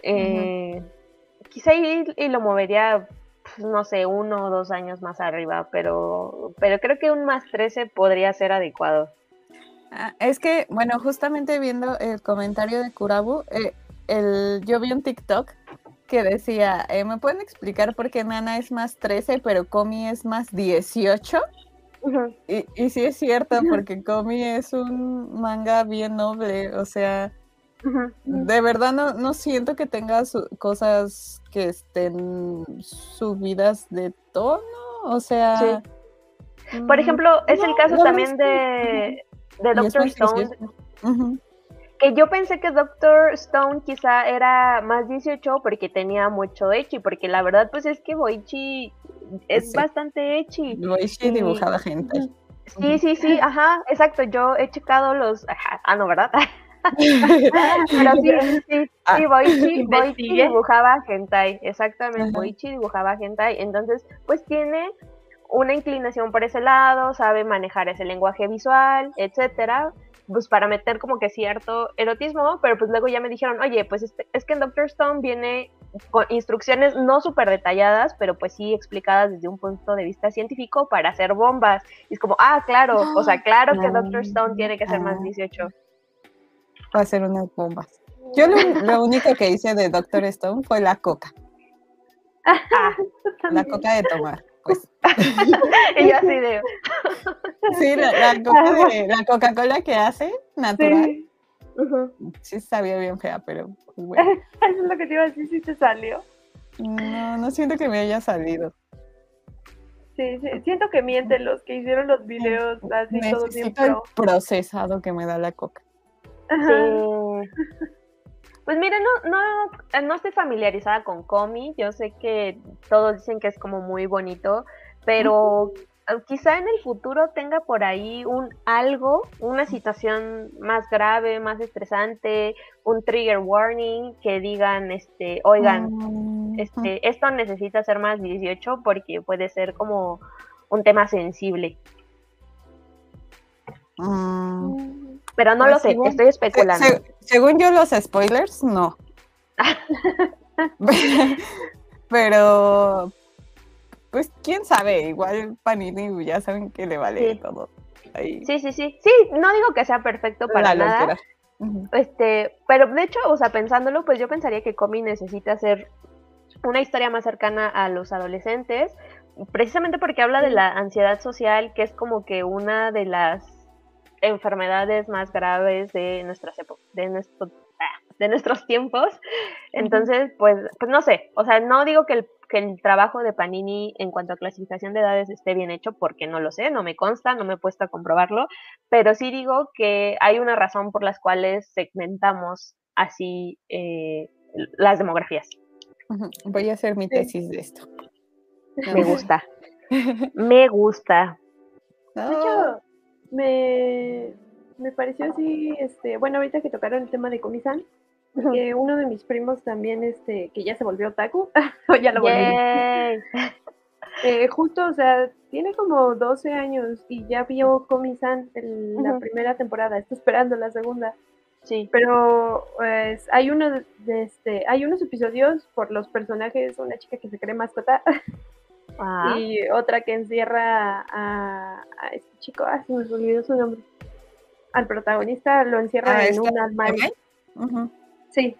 Eh, quizá y, lo movería, pues, no sé, uno o dos años más arriba, pero, pero creo que un más 13 podría ser adecuado. Ah, es que, bueno, justamente viendo el comentario de Kurabu, eh, el, yo vi un TikTok que decía, eh, ¿me pueden explicar por qué Nana es más 13 pero Komi es más 18? y, y sí es cierto, porque Komi es un manga bien noble, o sea, de verdad no, no siento que tenga cosas que estén subidas de tono, o sea... Por mm, ejemplo, es el caso también de, de Doctor Stone. Que yo pensé que Doctor Stone quizá era más 18 porque tenía mucho echi, porque la verdad pues es que Boichi es bastante echi. Boichi dibujaba gente. Sí, sí, sí, ajá, exacto. Yo he checado los. ah, no, ¿verdad? (laughs) Pero sí, sí, ah, sí, Boichi, Boichi dibujaba hentai, exactamente, Boichi dibujaba hentai, entonces pues tiene una inclinación por ese lado, sabe manejar ese lenguaje visual, etcétera, pues para meter como que cierto erotismo, pero pues luego ya me dijeron, oye, pues este, es que en Doctor Stone viene con instrucciones no súper detalladas, pero pues sí explicadas desde un punto de vista científico para hacer bombas. Y es como, ah, claro, o sea, claro que Doctor Stone tiene que ser más 18. Va a hacer unas bombas. Yo lo, único que hice de Doctor Stone fue la coca. (laughs) Ah, la coca de tomar pues. (laughs) y yo así de... (laughs) sí, la, Coca-Cola que hace, natural. Sí. sabía bien fea, pero pues, (laughs) bueno. Eso es lo que te iba a decir, si te salió. No, no siento que me haya salido. Sí, sí, siento que mienten los que hicieron los videos así todo bien el procesado que me da la coca. Sí. Pues mire, no, no, no estoy familiarizada con Comi. Yo sé que todos dicen que es como muy bonito, pero quizá en el futuro tenga por ahí un algo, una situación más grave, más estresante, un trigger warning que digan, este, oigan, mm, este, esto necesita ser más 18 porque puede ser como un tema sensible. Mm. Pero no lo sé, estoy especulando. Según yo, los spoilers, no. (laughs) Pero, pues, quién sabe, igual Panini ya saben que le vale todo. Sí, sí, sí. Sí, no digo que sea perfecto para nada. Este, pero de hecho, o sea, pensándolo, pues yo pensaría que Comi necesita hacer una historia más cercana a los adolescentes, precisamente porque habla de la ansiedad social, que es como que una de las enfermedades más graves de nuestras de nuestro, ah, de nuestros tiempos. Entonces, pues, pues no sé, o sea, no digo que el, que el trabajo de Panini en cuanto a clasificación de edades esté bien hecho, porque no lo sé, no me consta, no me he puesto a comprobarlo, pero sí digo que hay una razón por las cuales segmentamos así eh, las demografías. Voy a hacer mi tesis de esto. Me gusta. me gusta. (laughs) De hecho, me, me pareció así, este, bueno, ahorita que tocaron el tema de Comisan, que uno de mis primos también, este, que ya se volvió taco (laughs) o ya lo volvió. (laughs) eh, justo, o sea, tiene como 12 años y ya vio Comisan en la primera temporada, está esperando la segunda. Sí. Pero pues hay uno de, este, hay unos episodios por los personajes, una chica que se cree mascota (laughs) Y otra que encierra a, este chico, ah, se me olvidó su nombre. Al protagonista lo encierra ah, en un armario. Sí.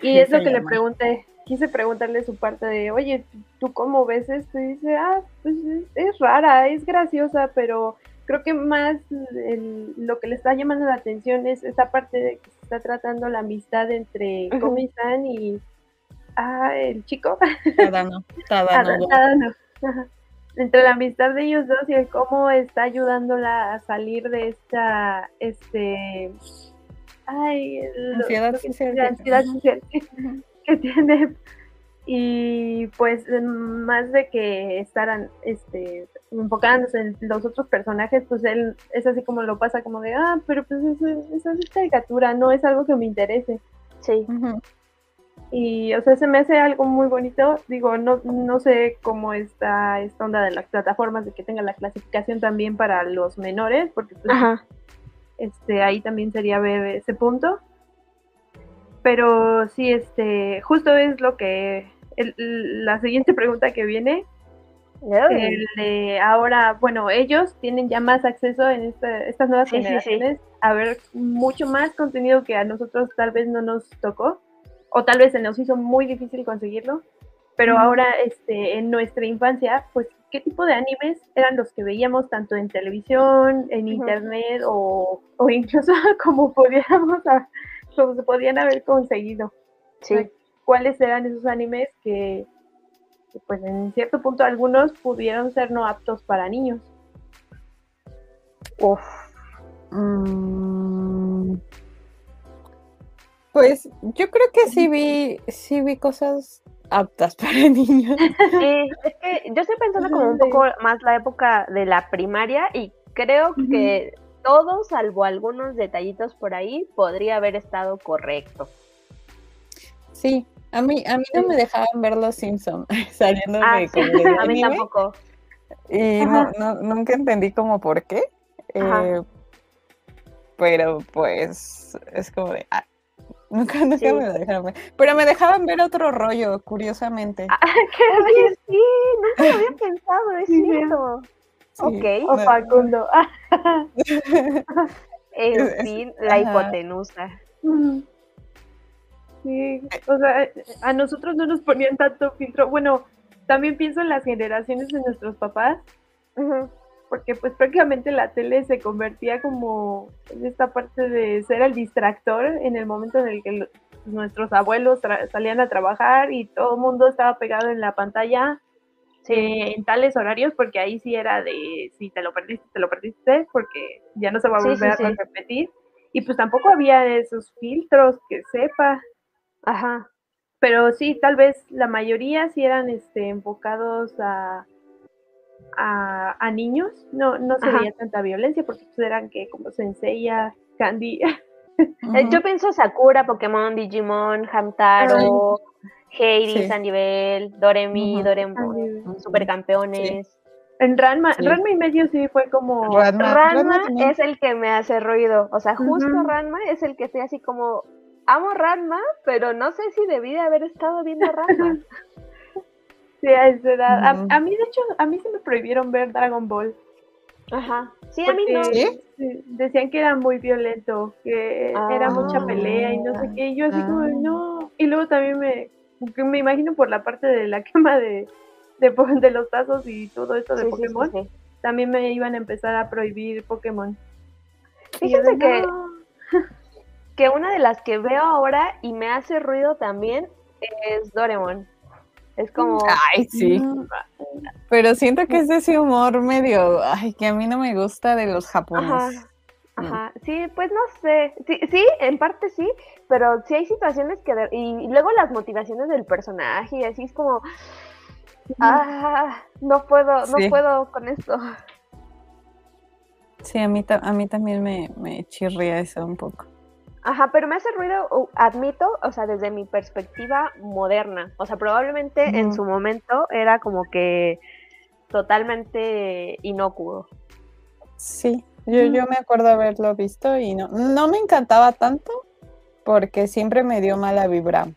Y es lo que le pregunté. Quise preguntarle su parte de, oye, ¿tú cómo ves esto? Y dice, ah, pues es, rara, es graciosa, pero creo que más lo que le está llamando la atención es esa parte de que se está tratando la amistad entre Komi-san y ah, el chico. Tadano. (laughs) Tadano. Tadano. (laughs) Entre la amistad de ellos dos y el cómo está ayudándola a salir de esta, este, ay, ansiedad social, la ansiedad social (laughs) que tiene. Y pues más de que estaran este enfocándose en los otros personajes pues él es así como lo pasa como de ah pero pues eso, es caricatura no es algo que me interese sí Y, o sea, se me hace algo muy bonito. Digo, no, no sé cómo está esta onda de las plataformas de que tenga la clasificación también para los menores, porque pues, este ahí también sería ver ese punto. Pero sí, este, justo es lo que la siguiente pregunta que viene. ahora, bueno, ellos tienen ya más acceso en estas nuevas generaciones a ver mucho más contenido que a nosotros tal vez no nos tocó o tal vez se nos hizo muy difícil conseguirlo, pero ahora este, en nuestra infancia, pues, ¿qué tipo de animes eran los que veíamos tanto en televisión, en internet o, o, incluso (laughs) como podíamos, como se podían haber conseguido? Sí. ¿Cuáles eran esos animes que, pues, en cierto punto algunos pudieron ser no aptos para niños? Uf. Mm. Pues yo creo que sí vi, sí vi cosas aptas (laughs) para niños. Sí, es que yo estoy pensando como un poco más la época de la primaria y creo que todo, salvo algunos detallitos por ahí, podría haber estado correcto. Sí, a mí, a mí no me dejaban ver los Simpsons (laughs) saliendo ah, de, (laughs) A mí tampoco. Y no, nunca entendí como por qué. Eh, pero pues es como de, ah, Nunca, nunca me dejaron ver. Pero me dejaban ver otro rollo, curiosamente. Ah, (laughs) ¿qué? (laughs) sí, nunca lo había pensado, es cierto. ok. O Facundo. (laughs) en fin, la hipotenusa. Sí, o sea, a nosotros no nos ponían tanto filtro. Bueno, también pienso en las generaciones de nuestros papás porque pues prácticamente la tele se convertía como en esta parte de ser el distractor en el momento en el que nuestros abuelos salían a trabajar y todo el mundo estaba pegado en la pantalla eh, en tales horarios, porque ahí sí era de si te lo perdiste, te lo perdiste, porque ya no se va a volver a repetir. Y pues tampoco había esos filtros que sepa. Ajá. Pero sí, tal vez la mayoría sí eran este, enfocados a a, niños, no, no se veía tanta violencia porque pues eran que como Senseiya, Candy. Eh, yo pienso Sakura, Pokémon, Digimon, Hamtaro, Heidi, Sandivel, Doremi, Doremon, Supercampeones. En Ranma, Ranma y medio sí fue como... Ranma, es el que me hace ruido, o sea, justo Ranma es el que estoy así como, amo Ranma, pero no sé si debí de haber estado viendo Ranma. (laughs) Sí, a esa edad. A, mí, de hecho, a mí se me prohibieron ver Dragon Ball. Ajá. Sí, a mí no. Decían que era muy violento, que era mucha pelea y no sé qué. Y yo así como, ah. no. Y luego también me, me imagino por la parte de la (laughs) quema de, de, los tazos y todo esto de Pokémon. también me iban a empezar a prohibir Pokémon. Fíjense que, (laughs) que una de las que veo ahora y me hace ruido también es Doremon. Es como. Ay, sí. Pero siento que es ese humor medio. Ay, que a mí no me gusta de los japoneses. Ajá. Sí, pues no sé. Sí, sí, en parte sí, pero sí hay situaciones que. Y luego las motivaciones del personaje, y así es como. Ah, no puedo, no puedo con esto. Sí, a mí, a mí también me, me chirría eso un poco. Ajá, pero me hace ruido, admito, o sea, desde mi perspectiva moderna. O sea, probablemente en su momento era como que totalmente inocuo. Sí, yo, yo me acuerdo haberlo visto y no, no me encantaba tanto porque siempre me dio mala vibra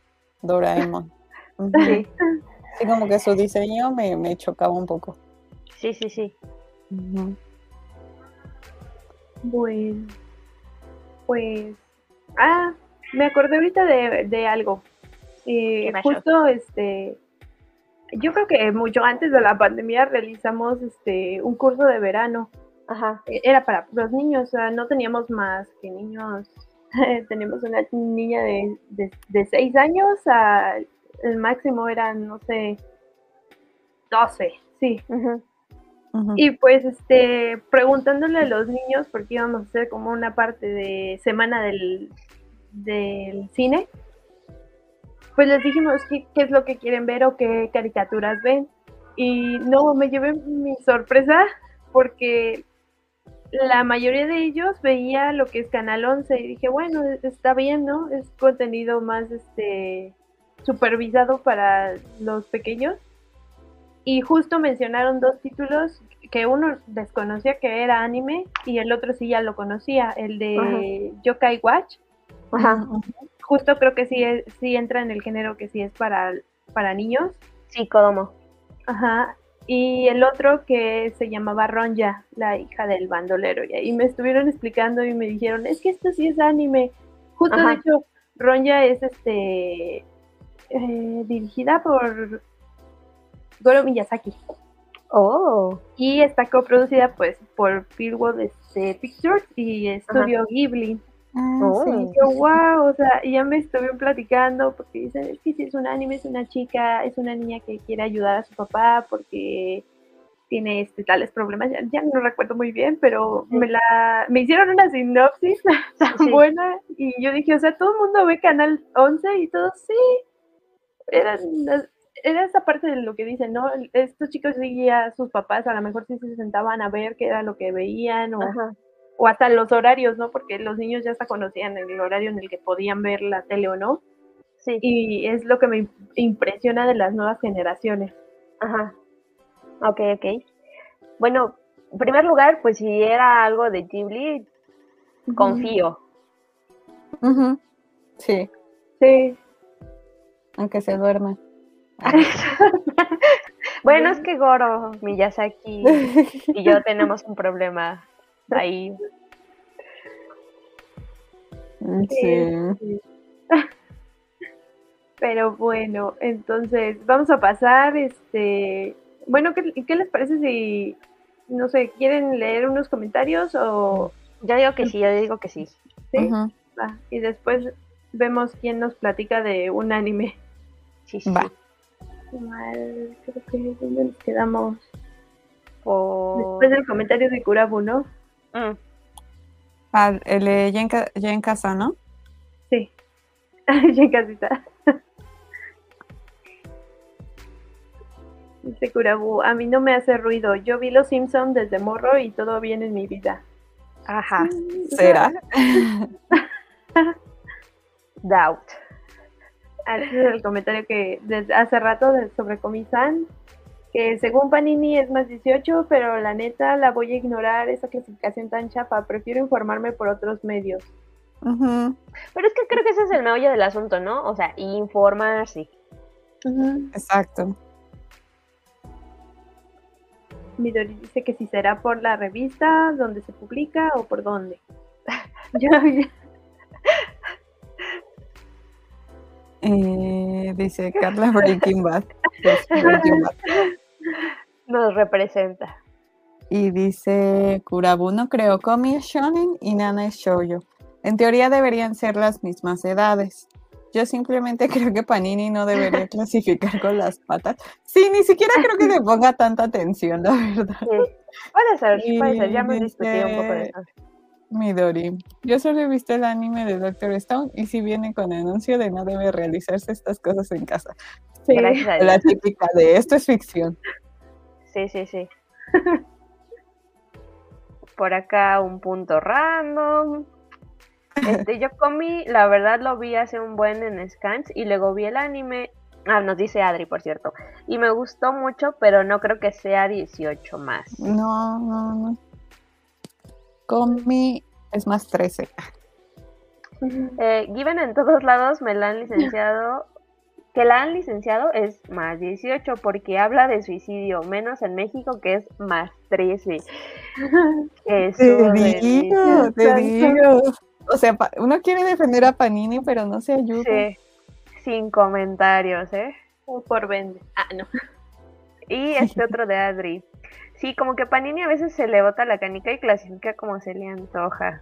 Doraemon. (laughs) Sí. Sí, como que su diseño me, me chocaba un poco. Sí, sí, sí. Bueno, pues Ah, me acordé ahorita de, algo. Eh, justo este, yo creo que mucho antes de la pandemia realizamos este un curso de verano. Ajá. E, era para los niños, o sea, no teníamos más que niños. (laughs) Tenemos una niña de, de, seis años, el máximo eran, no sé, 12, sí. Y pues, este, preguntándole a los niños, porque íbamos a hacer como una parte de semana del, del cine, pues les dijimos qué, qué, es lo que quieren ver o qué caricaturas ven. Y no, me llevé mi sorpresa porque la mayoría de ellos veía lo que es Canal 11 y dije, bueno, está bien, ¿no? Es contenido más, este, supervisado para los pequeños. Y justo mencionaron dos títulos que uno desconocía que era anime y el otro sí ya lo conocía, el de Yokai Watch. Ajá. Justo creo que sí, es- sí entra en el género que sí es para, para niños. Sí, Kodomo. Ajá. Y el otro que se llamaba Ronja, la hija del bandolero. Y ahí me estuvieron explicando y me dijeron, es que esto sí es anime. Justo Ajá. de hecho, Ronja es este eh, dirigida por Goro Miyazaki. Oh. Y está coproducida pues por Filmworld este, Pictures y Estudio Ghibli. Ah, Oh. sí. Y yo, wow, o sea, y ya me estuvieron platicando porque dicen, es que si es un anime, es una chica, es una niña que quiere ayudar a su papá porque tiene este, tales problemas, ya, ya no recuerdo muy bien, pero Sí. me la me hicieron una sinopsis (laughs) tan Sí. buena y yo dije, o sea, todo el mundo ve Canal 11 y todos, sí, eran las- era esa parte de lo que dicen, ¿no? Estos chicos sí ya sus papás a lo mejor sí se sentaban a ver qué era lo que veían o Ajá. o hasta los horarios, ¿no? Porque los niños ya hasta conocían el horario en el que podían ver la tele o no. Sí. Y es lo que me impresiona de las nuevas generaciones. Ajá. Ok, ok. Bueno, en primer lugar, pues si era algo de Ghibli, confío. Ujú. Sí, Sí. aunque se duerma. (laughs) Bueno, es que Goro, Miyazaki y yo (laughs) tenemos un problema ahí. Sí. sí. Pero bueno, entonces vamos a pasar, este, bueno, ¿qué, qué les parece si, no sé, quieren leer unos comentarios o Yo digo que sí, yo digo que sí. Va, y después vemos quién nos platica de un anime. Sí, sí. Va. Mal, creo que ¿dónde nos quedamos? Por... Después del comentario de Kurabu, ¿no? Mm, Ah, el de ya en, ca- ya en casa, ¿no? Sí. (laughs) ya en casita. Dice Kurabu, a mí no me hace ruido. Yo vi Los Simpson desde morro y todo bien en mi vida. Ajá. ¿Será? (laughs) Doubt. Ese es el comentario que desde hace rato de, sobre Comisan, que según Panini es más 18, pero la neta la voy a ignorar esa clasificación tan chapa. Prefiero informarme por otros medios. Pero es que creo que ese es el meollo del asunto, ¿no? O sea, informarse. Exacto. Midori dice que si será por la revista donde se publica o por dónde. (laughs) Yo- yo- Eh, dice Carla Breaking Bad. Pues, Breaking Bad. Nos representa. Y dice Kurabu no creo Komi es shonen y Nana es shoujo. En teoría deberían ser las mismas edades. Yo simplemente (laughs) creo que Panini no debería (laughs) clasificar con las patas. Sí, ni siquiera creo que le ponga tanta atención, la verdad. Sí. Puede ser, puede ser. Ya hemos discutido un poco de eso. Midori. Yo solo he visto el anime de Doctor Stone y si viene con anuncio de no debe realizarse estas cosas en casa. sí. La típica de esto es ficción. Sí, sí, sí. (laughs) Por acá un punto random. Este, yo comí, la verdad lo vi hace un buen en Scans y luego vi el anime. Ah, nos dice Adri, por cierto. Y me gustó mucho, pero no creo que sea 18 más. No, no, no. Komi es más 13. Eh, Given en todos lados me la han licenciado. Que la han licenciado es más 18 porque habla de suicidio, menos en México que es más 13. (laughs) Eso Te digo, te Exacto. digo. O sea, uno quiere defender a Panini, pero no se ayuda. Sí, sin comentarios, ¿eh? O por vende. Ah, no. Y este otro de Adri. Sí, como que Panini a veces se le bota la canica y clasifica como se le antoja.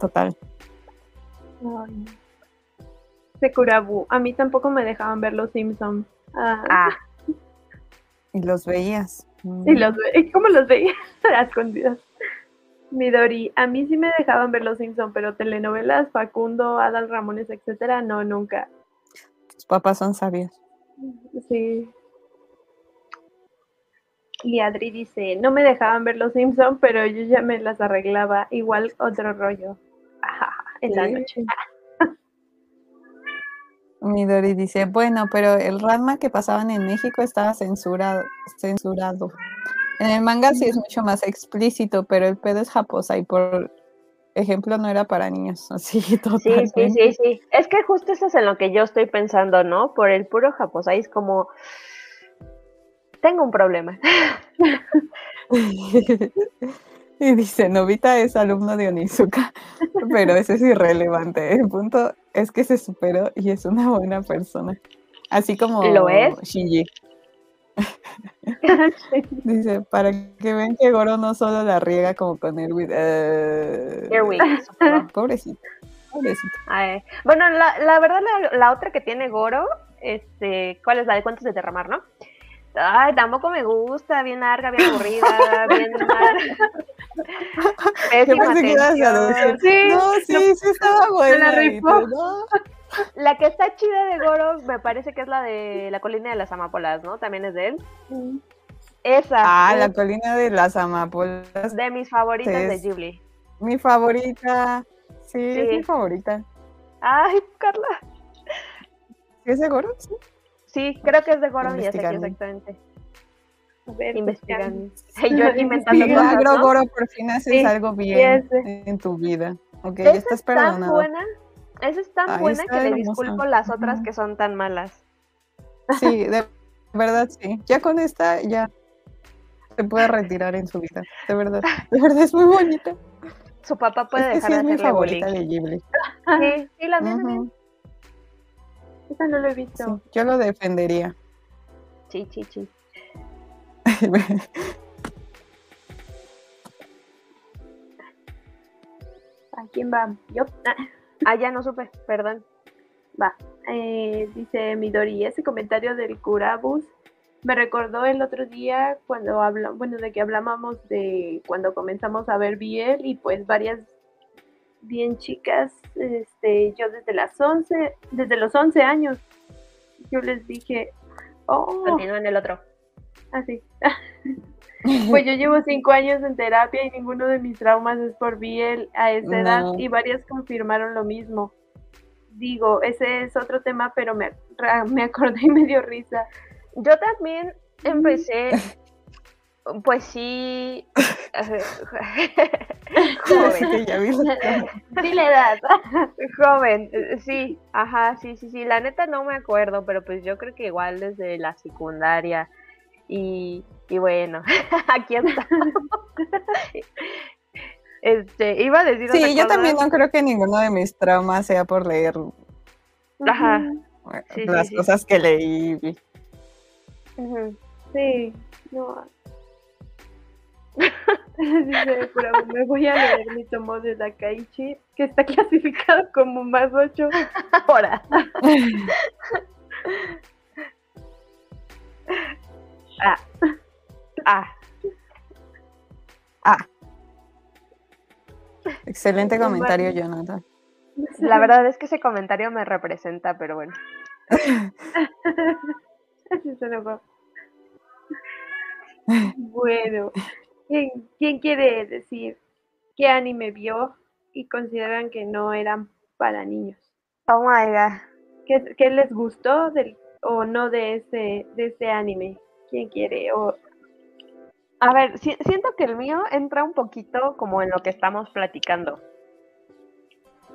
Total. Ay. De Kurabu. A mí tampoco me dejaban ver los Simpsons. Ah, Ah, Y los veías. Mm. Y los ve- ¿Cómo los veía? (laughs) A escondidas. Midori, a mí sí me dejaban ver los Simpsons, pero telenovelas, Facundo, Adal Ramones, etcétera, no, nunca. Tus papás son sabios. Sí. Y Adri dice, no me dejaban ver los Simpsons, pero yo ya me las arreglaba. Igual otro rollo. Ajá, en la noche. Midori dice, bueno, pero el Ranma que pasaban en México estaba censurado. censurado. En el manga sí es mucho más explícito, pero el pedo es japosa y por ejemplo no era para niños, (laughs) así totalmente. Sí, sí, sí, sí. Es que justo eso es en lo que yo estoy pensando, ¿no? Por el puro japosa es como tengo un problema. (laughs) y dice, Novita es alumno de Onizuka, pero eso es irrelevante. El punto es que se superó y es una buena persona. Así como ¿Lo es? Shinji. (laughs) Dice, para que vean que Goro no solo la riega como con Erwin. Uh... (laughs) pobrecito. Pobrecito. bueno, la, la verdad, la, la, otra que tiene Goro, este, ¿cuál es la de cuentos de derramar, no? Ay, tampoco me gusta, bien larga, bien aburrida, bien (laughs) larga. Pésima Sí, no, sí, sí estaba (laughs) buena. La, la que está chida de Goro me parece que es la de la colina de las amapolas, ¿no? También es de él. Esa. Ah, la colina de las amapolas. De mis favoritas de Ghibli. Mi favorita. Sí, es mi favorita. Ay, Carla. ¿Es de Goro? Sí. Sí, creo que es de Goro y exactamente. A ver, investigando. (laughs) yo inventando Milagro, Goro, por fin haces algo bien en tu vida. Ok, ya estás perdonado. Buena, esa es tan buena que le disculpo las otras que son tan malas. Sí, de verdad sí. Ya con esta ya se puede retirar en su vida. De verdad. De verdad es muy bonita. Su papá puede dejar sí de es mi favorita de Ghibli. Sí, sí, la mía también. Esa no lo he visto. yo lo defendería. Sí, sí, sí. (laughs) ¿A quién va? Yo. ah, ya no supe, perdón. Va. Eh, dice Midori, ese comentario del Curabus me recordó el otro día cuando hablamos, bueno, de que hablábamos de cuando comenzamos a ver Biel y pues varias bien chicas, este, yo desde las 11, desde los 11 años, yo les dije, oh. Continúa en el otro. Así. Ah, (laughs) pues yo llevo cinco años en terapia y ninguno de mis traumas es por Biel a esa edad y varias confirmaron lo mismo. Digo, ese es otro tema, pero me, me acordé y me dio risa. Yo también empecé pues sí. (laughs) Joven. la edad. Joven, eh, sí, ajá, sí, sí, sí. La neta no me acuerdo, pero pues yo creo que igual desde la secundaria. Y, y bueno, (laughs) aquí está. Este, iba a decir. Sí, yo también no creo que ninguno de mis traumas sea por leer. Ajá. las cosas que leí. Sí, no, (laughs) Dice, pero me voy a leer mi tomo de Dakaichi, que está (laughs) clasificado como más 8 ahora. ah. Ah. Ah. Excelente comentario, Jonathan. La verdad es que ese comentario me representa, pero bueno. (laughs) Así se lo va. Bueno, ¿Quién, quiere decir qué anime vio y consideran que no eran para niños? Oh my god. ¿Qué, les gustó del, o no de ese, de ese anime? ¿Quién quiere? O... A ver, siento que el mío entra un poquito como en lo que estamos platicando.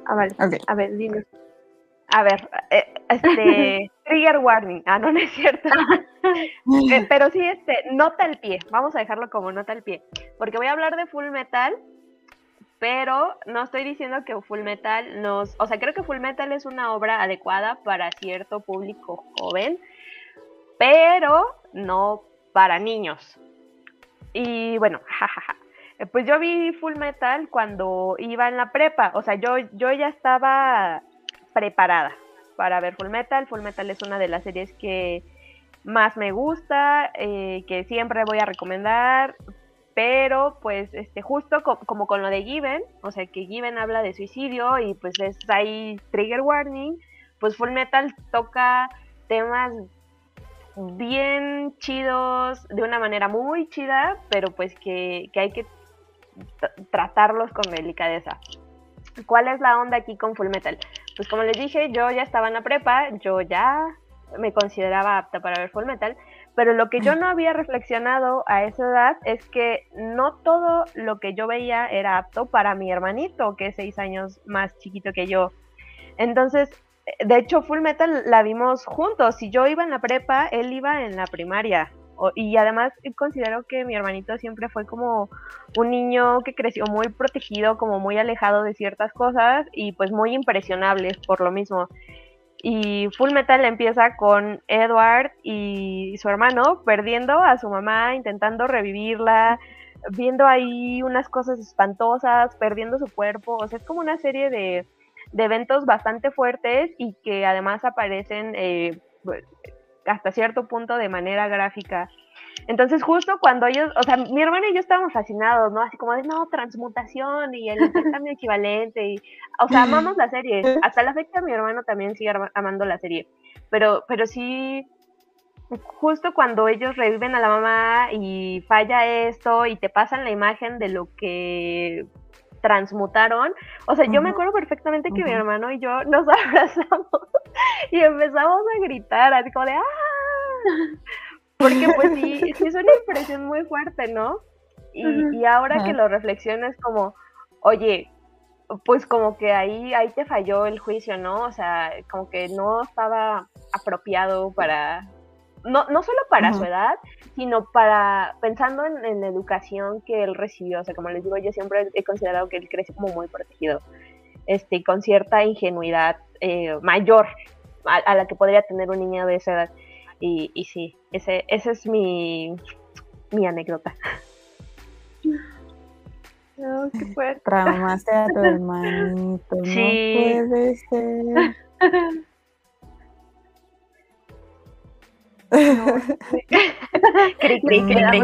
Ah, vale. A ver, dinos. A ver, eh, este, (laughs) trigger warning. Ah, no, no es cierto. (laughs) Eh, pero sí, este, nota al pie. Vamos a dejarlo como nota al pie. Porque voy a hablar de Full Metal, pero no estoy diciendo que Full Metal nos. O sea, creo que Full Metal es una obra adecuada para cierto público joven, pero no para niños. Y bueno, (laughs) jajaja. Pues yo vi Full Metal cuando iba en la prepa. O sea, yo, yo ya estaba preparada para ver Full Metal. Full Metal es una de las series que más me gusta, eh, que siempre voy a recomendar, pero pues este justo como con lo de Given, o sea que Given habla de suicidio y pues es ahí trigger warning, pues Full Metal toca temas bien chidos, de una manera muy chida, pero pues que, que hay que tratarlos con delicadeza. ¿Cuál es la onda aquí con Full Metal? Pues como les dije, yo ya estaba en la prepa, yo ya me consideraba apta para ver Full Metal, pero lo que yo no había reflexionado a esa edad es que no todo lo que yo veía era apto para mi hermanito, que es seis años más chiquito que yo. Entonces, de hecho, Full Metal la vimos juntos. Si yo iba en la prepa, él iba en la primaria. Y además considero que mi hermanito siempre fue como un niño que creció muy protegido, como muy alejado de ciertas cosas y pues muy impresionable por lo mismo. Y Full Metal empieza con Edward y su hermano perdiendo a su mamá, intentando revivirla, viendo ahí unas cosas espantosas, perdiendo su cuerpo. O sea, es como una serie de, de eventos bastante fuertes y que además aparecen eh, hasta cierto punto de manera gráfica. Entonces, justo cuando ellos, o sea, mi hermano y yo estábamos fascinados, ¿no? Así como de, no, transmutación y el (laughs) intercambio equivalente, y, o sea, amamos la serie. Hasta la fecha mi hermano también sigue amando la serie. Pero, pero sí, justo cuando ellos reviven a la mamá y falla esto y te pasan la imagen de lo que transmutaron. O sea, yo me acuerdo perfectamente que mi hermano y yo nos (laughs) abrazamos y empezamos a gritar, así como de ¡ah! Porque pues sí, (laughs) sí es una impresión muy fuerte, ¿no? Y, ahora que lo reflexionas como, oye, pues como que ahí, ahí te falló el juicio, ¿no? O sea, como que no estaba apropiado para, no, no solo para su edad, sino para, pensando en, la educación que él recibió, o sea, como les digo, yo siempre he considerado que él crece como muy protegido, este, con cierta ingenuidad eh, mayor a, la que podría tener un niño de esa edad. Y, y sí, ese, ese es mi, mi anécdota. (laughs) No, qué fuerte. Traumaste a tu (laughs) hermanito, sí. no puede ser. (laughs) No, cri, cri, cri,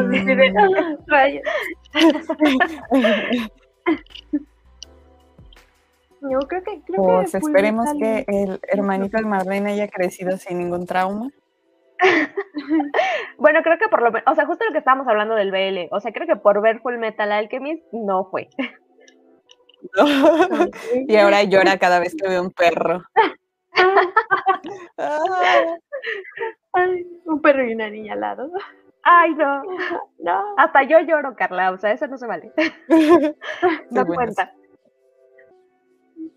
Yo creo que. Creo pues esperemos que el hermanito de Marlene haya crecido sin ningún trauma. (laughs) bueno, creo que por lo menos, o sea, justo lo que estábamos hablando del BL, o sea, creo que por ver Full Metal Alchemist no fue. (laughs) y ahora llora cada vez que ve un perro. (laughs) un perro y una niña al lado. Ay, no, no. Hasta yo lloro, Carla, o sea, eso no se vale. (laughs) no cuenta.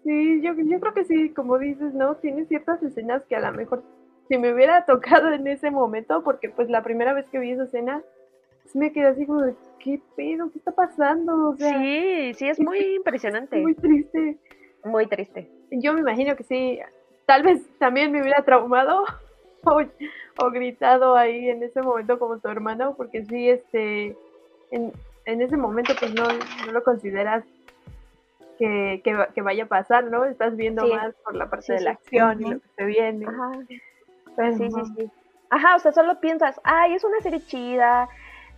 Sí, yo, yo creo que sí, como dices, ¿no? Tiene ciertas escenas que a lo mejor si me hubiera tocado en ese momento, porque pues la primera vez que vi esa escena, pues, me quedé así como de, ¿qué pedo? ¿Qué está pasando? sí, sí, es muy impresionante. Muy triste. Muy triste. Yo me imagino que sí, tal vez también me hubiera traumado (laughs) o, gritado ahí en ese momento como tu hermano, porque sí, este, en, ese momento pues no, lo consideras que, que, vaya a pasar, ¿no? Estás viendo más por la parte de la acción y lo que se viene. Ajá. sí, sí, sí. Ajá, o sea, solo piensas, ay, es una serie chida,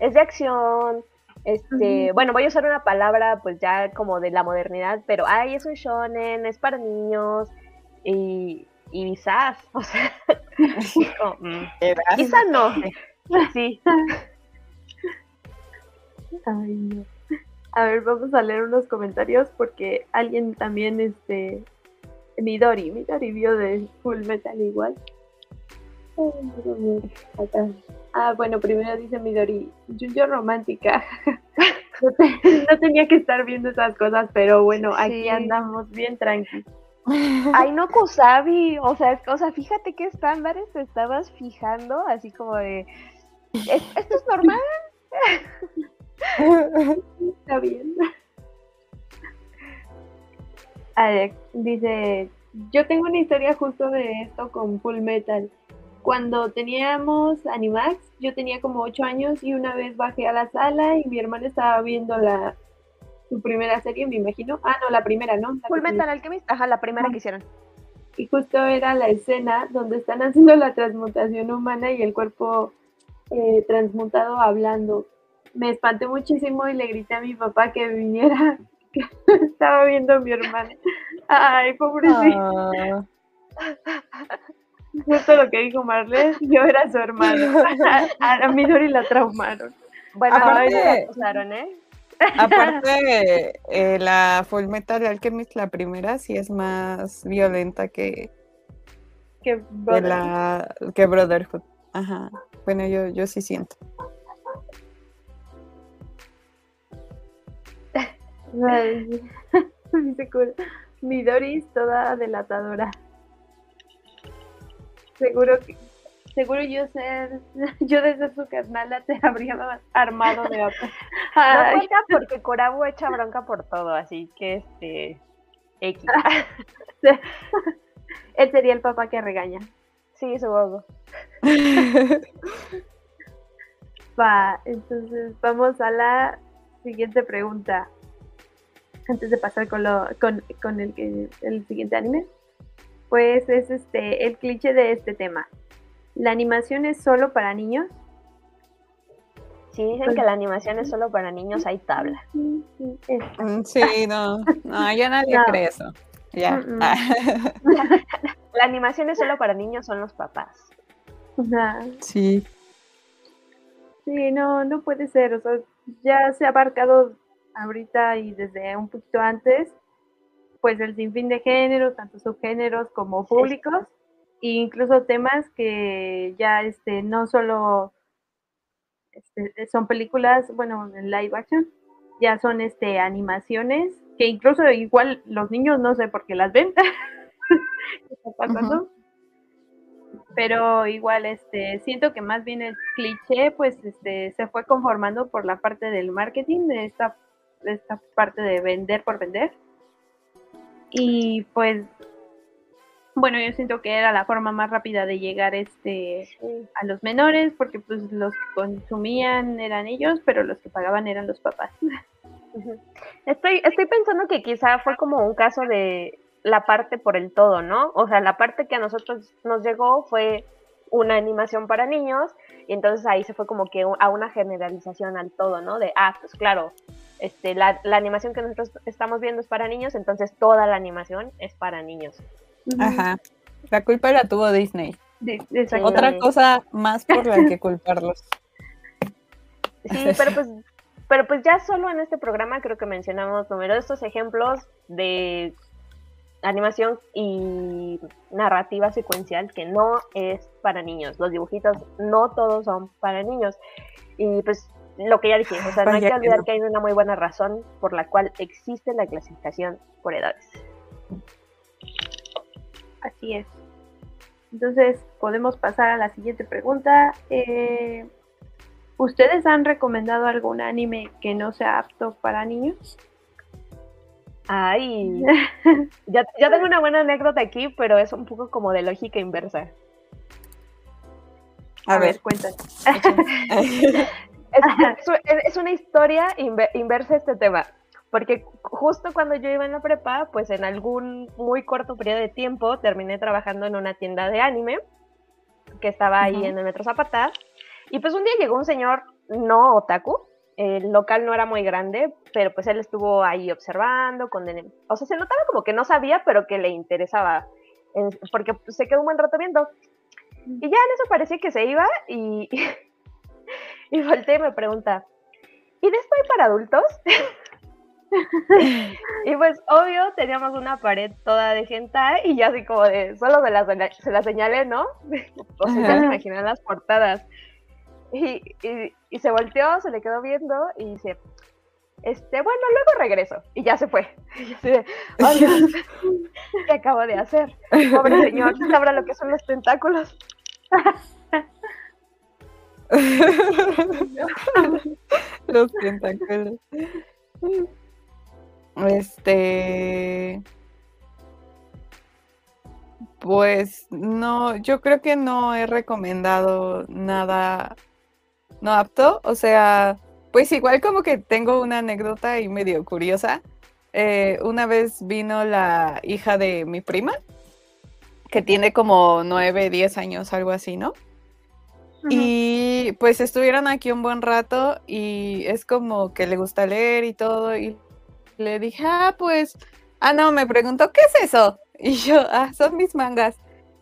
es de acción, este, bueno, voy a usar una palabra pues ya como de la modernidad, pero ay, es un shonen, es para niños, y, y quizás, (laughs) o sea, mm, quizás no, sí. Ay, no. A ver, vamos a leer unos comentarios porque alguien también, este, Midori, Midori vio de Full Metal igual. Ah, bueno, primero dice Midori, yo romántica. (laughs) no, tenía que estar viendo esas cosas, pero bueno, aquí andamos bien tranquilos. Ay, no, Kusabi, o sea, o sea, fíjate qué estándares te estabas fijando, así como de, ¿esto es normal? (laughs) Está bien. Alex dice, yo tengo una historia justo de esto con Full Metal. Cuando teníamos Animax, yo tenía como 8 años y una vez bajé a la sala y mi hermana estaba viendo la su primera serie, me imagino. Ah, no, la primera, ¿no? Full Metal Alchemist, ajá, la primera que hicieron. Y justo era la escena donde están haciendo la transmutación humana y el cuerpo eh, transmutado hablando. Me espanté muchísimo y le grité a mi papá que viniera, (laughs) que estaba viendo a mi hermana. Ay, pobrecito. Ah. Justo lo que dijo Marlene, yo era su hermano. A, (laughs) a Midori la traumaron. Bueno, Aparte, la usaron, ¿eh? Aparte, eh, la Full Metal Alchemist, la primera, sí es más violenta que, Que la que Brotherhood. Ajá. Bueno, yo, yo sí siento. (laughs) (laughs) Dice Mi Doris toda delatadora. Seguro que, seguro yo ser, (laughs) yo de ser su carnala te (laughs) habría armado de otra. No cuenta porque Korabu echa bronca por todo, así que este. X. (laughs) él sería el papá que regaña. Sí, supongo. Va, entonces vamos a la siguiente pregunta. Antes de pasar con lo, con, con el, que- el siguiente anime. Pues es este el cliché de este tema. ¿La animación es solo para niños? Si dicen que la animación es solo para niños, hay tabla. Sí, sí. Mm, Sí, no. No, ya nadie No. cree eso. Ya. Mm, mm. (laughs) La animación es solo para niños, son los papás. Sí. Sí, no, no puede ser. O sea, ya se ha abarcado ahorita y desde un poquito antes, pues el sinfín de géneros, tanto subgéneros como públicos, e incluso temas que ya este, no solo este, son películas, bueno, en live action, ya son este animaciones, que incluso igual los niños no sé por qué las ven. (laughs) ¿Qué está pasando? pero igual este siento que más bien el cliché pues este se fue conformando por la parte del marketing de esta de esta parte de vender por vender y pues bueno yo siento que era la forma más rápida de llegar este a los menores porque pues los que consumían eran ellos pero los que pagaban eran los papás. Estoy, estoy pensando que quizá fue como un caso de la parte por el todo, ¿no? O sea, la parte que a nosotros nos llegó fue una animación para niños y entonces ahí se fue como que a una generalización al todo, ¿no? De, ah, pues claro, este, la, la animación que nosotros estamos viendo es para niños, entonces toda la animación es para niños. Ajá. La culpa la tuvo Disney. De-. Otra cosa más por la que culparlos. Sí, (laughs) pero pues, pero pues ya solo en este programa creo que mencionamos numerosos ejemplos de animación y narrativa secuencial que no es para niños. Los dibujitos no todos son para niños. Y pues lo que ya dije, o sea, no hay que olvidar que hay una muy buena razón por la cual existe la clasificación por edades. Así es. Entonces, podemos pasar a la siguiente pregunta. Eh, ¿Ustedes han recomendado algún anime que no sea apto para niños? Ay, (laughs) ya, ya tengo una buena anécdota aquí, pero es un poco como de lógica inversa. A, ver. cuéntanos. (laughs) Es, es- es una historia inve- inversa este tema, porque justo cuando yo iba en la prepa, pues en algún muy corto periodo de tiempo terminé trabajando en una tienda de anime que estaba ahí Ujú. en el Metro Zapata, y pues un día llegó un señor no otaku, el local no era muy grande, pero pues él estuvo ahí observando, con el- o sea, se notaba como que no sabía, pero que le interesaba, porque se quedó un buen rato viendo. Y ya en eso parecía que se iba y, (laughs) y volteé y me pregunta, ¿y de esto hay para adultos? (laughs) (laughs) y pues obvio teníamos una pared toda de hentai y ya así como de, solo se la, se la señalé, ¿no? (laughs) o sea, ya se imaginan las portadas. Y, y- y se volteó, se le quedó viendo y dice, este, bueno, luego regreso. Y ya se fue. (laughs) Y yo así de, "Oh, Dios, ¿qué acabo de hacer? Pobre señor, ¿sabrá lo que son los tentáculos? Los tentáculos. Este. Pues no, yo creo que no he recomendado nada no apto. O sea, pues igual como que tengo una anécdota ahí medio curiosa. Eh, una vez vino la hija de mi prima, que tiene como 9, 10 años, algo así, ¿no? Y pues estuvieron aquí un buen rato y es como que le gusta leer y todo. Y le dije, ah, pues, ah, no, me preguntó, ¿qué es eso? (laughs) Y yo, ah, son mis mangas.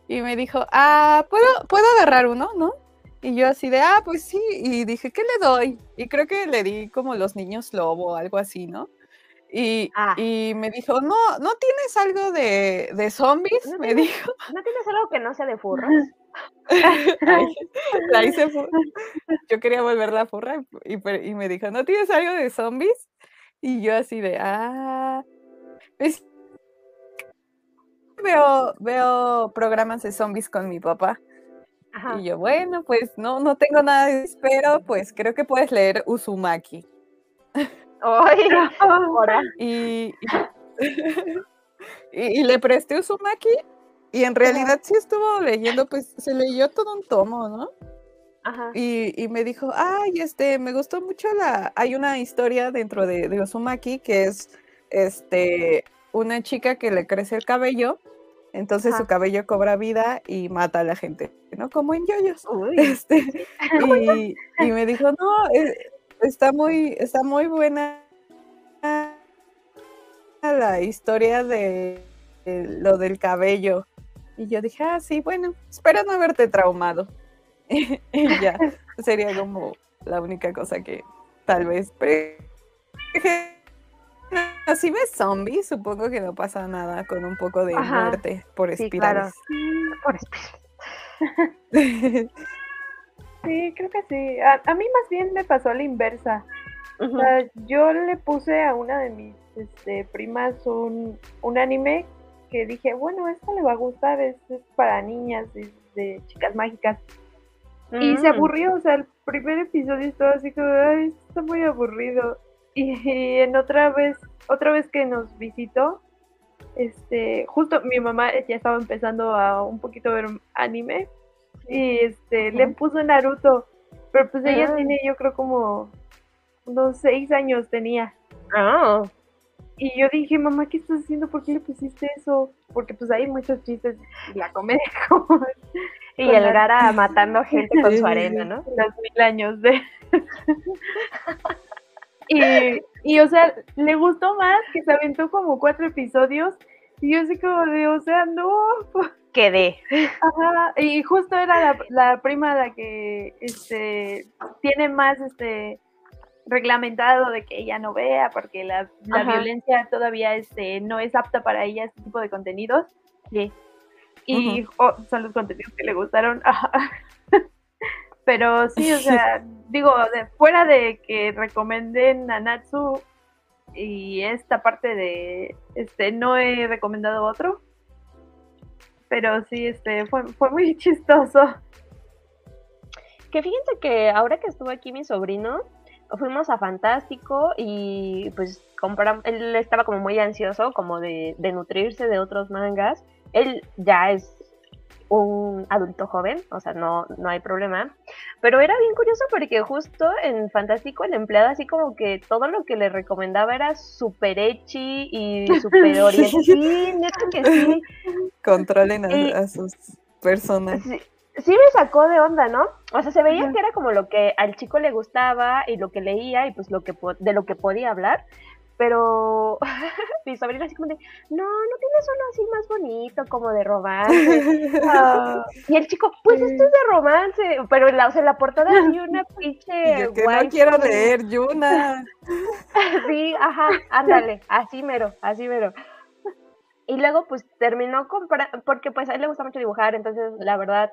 Y me dijo, ah, ¿puedo, ¿puedo agarrar uno, no? Y yo así de, ah, pues sí, y dije, ¿qué le doy? Y creo que le di como los niños lobo o algo así, ¿no? Y, Ah. y me dijo, no, ¿no tienes algo de, de zombies? ¿No me tienes- dijo. ¿No tienes algo que no sea de furros? (laughs) Ay, la hice fu- (laughs) Yo quería volverla furra y, y me dijo, ¿no tienes algo de zombies? Y yo así de, ah, veo, veo programas de zombies con mi papá. Ajá. Y yo, bueno, pues no, no tengo nada de eso, pero pues creo que puedes leer Uzumaki. Ay, (laughs) ahora. Y, (laughs) y, y le presté Uzumaki y en realidad sí estuvo leyendo, pues se leyó todo un tomo, ¿no? Ajá. Y, y me dijo, ay, este, me gustó mucho la, hay una historia dentro de, de Uzumaki que es, este, una chica que le crece el cabello, entonces su cabello cobra vida y mata a la gente, ¿no? Como en yoyos. (laughs) Uy. Este, (laughs) y, y me dijo, no, eh, está muy, está muy buena la historia de, de lo del cabello. Y yo dije, ah, sí, bueno, espero no haberte traumado. (laughs) y ya, sería como la única cosa que tal vez. Pero dije, "No, si ves zombies, supongo que no pasa nada con un poco de Ajá, muerte por sí, claro. espirales. Por (laughs) espíritu. Sí, creo que sí. A, a mí más bien me pasó la inversa. O Ujú. sea, yo le puse a una de mis este, primas un, un anime que dije, bueno, esto le va a gustar, es, es para niñas, es de chicas mágicas. Y se Mm. aburrió, o sea, el primer episodio estaba así como, ay, está muy aburrido. Y, en otra vez, otra vez que nos visitó, este, justo mi mamá ya estaba empezando a un poquito ver anime y este, le puso Naruto, pero pues ella Ah. tiene yo creo como unos seis años tenía. Ah, Y yo dije, mamá, ¿qué estás haciendo? ¿Por qué le pusiste eso? Porque pues hay muchos chistes y la comedia (laughs) como y Con el Gara matando gente con su arena. ¿no? los mil años de... (laughs) y, y, o sea, le gustó más que se aventó como cuatro episodios y yo así como de, o sea, no, pues, Quedé. Ajá, y justo era la, la prima la que este tiene más este reglamentado de que ella no vea porque la, la violencia todavía este no es apta para ella este tipo de contenidos Sí. Y oh, son los contenidos que le gustaron (laughs) pero sí o sea (laughs) digo de, fuera de que recomienden Nanatsu y esta parte de este no he recomendado otro pero sí este fue, fue muy (laughs) chistoso Que fíjense que ahora que estuvo aquí mi sobrino, fuimos a Fantástico y pues compramos, él estaba como muy ansioso como de, de nutrirse de otros mangas. Él ya es un adulto joven, o sea, no, no hay problema. Pero era bien curioso porque justo en Fantástico el empleado así como que todo lo que le recomendaba era súper ecchi y súper orientado. (laughs) Sí, neta que sí. Controlen a, Y- a sus personas. sí, sí me sacó de onda, ¿no? O sea, se veía que era como lo que al chico le gustaba y lo que leía y pues lo que de lo que podía hablar, pero (laughs) mi sobrina así como de, no, no tienes uno así más bonito, como de romance. Ah, (laughs) Y el chico, pues esto es de romance, pero en la, o sea, en la portada hay (laughs) una pinche yo que no quiero leer Yuna. Sí, ajá, ándale, así mero, así mero. Y luego pues terminó comprando, porque pues a él le gusta mucho dibujar, entonces la verdad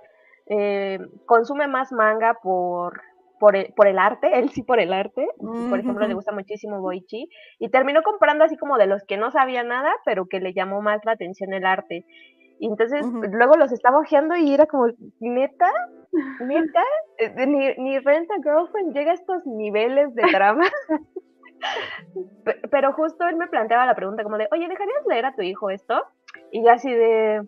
eh, consume más manga por, por, el, por el arte, él sí por el arte, por ejemplo le gusta muchísimo Boichi, y terminó comprando así como de los que no sabía nada, pero que le llamó más la atención el arte. Y entonces luego los estaba ojeando y era como, neta, neta, (laughs) Eh, ni, ni Rent a Girlfriend llega a estos niveles de drama. (laughs) Pe- Pero justo él me planteaba la pregunta como de, oye, ¿dejarías leer a tu hijo esto? Y yo así de,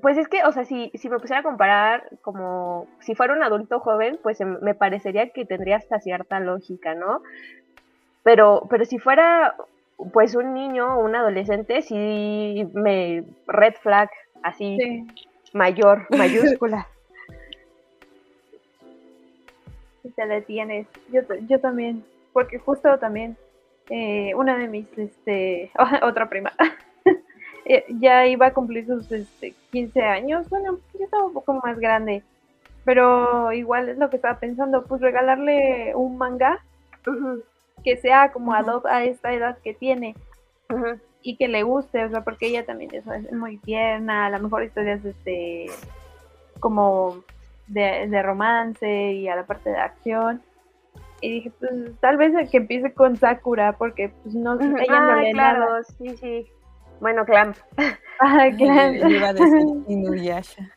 pues es que, o sea, si, si me pusiera a comparar como si fuera un adulto joven, pues me parecería que tendría hasta cierta lógica, ¿no? Pero, pero si fuera pues un niño o un adolescente, sí me red flag así sí, mayor, (laughs) mayúscula. sí te detienes. Yo, yo también, porque justo también eh, una de mis, este, (laughs) otra prima, eh, ya iba a cumplir sus este, 15 años, bueno, ya estaba un poco más grande. Pero igual es lo que estaba pensando, pues regalarle un manga que sea como Ujú. ad hoc a esta edad que tiene y que le guste, o sea, porque ella también es, es muy tierna, a lo mejor historias este como de, de romance y a la parte de acción. Y dije, pues tal vez el que empiece con Sakura, porque pues no ella no Ah, lee claro, nada. sí, sí. Bueno, Clamp. (laughs) Ah, claro. Yo iba a decir (laughs) Inuyasha.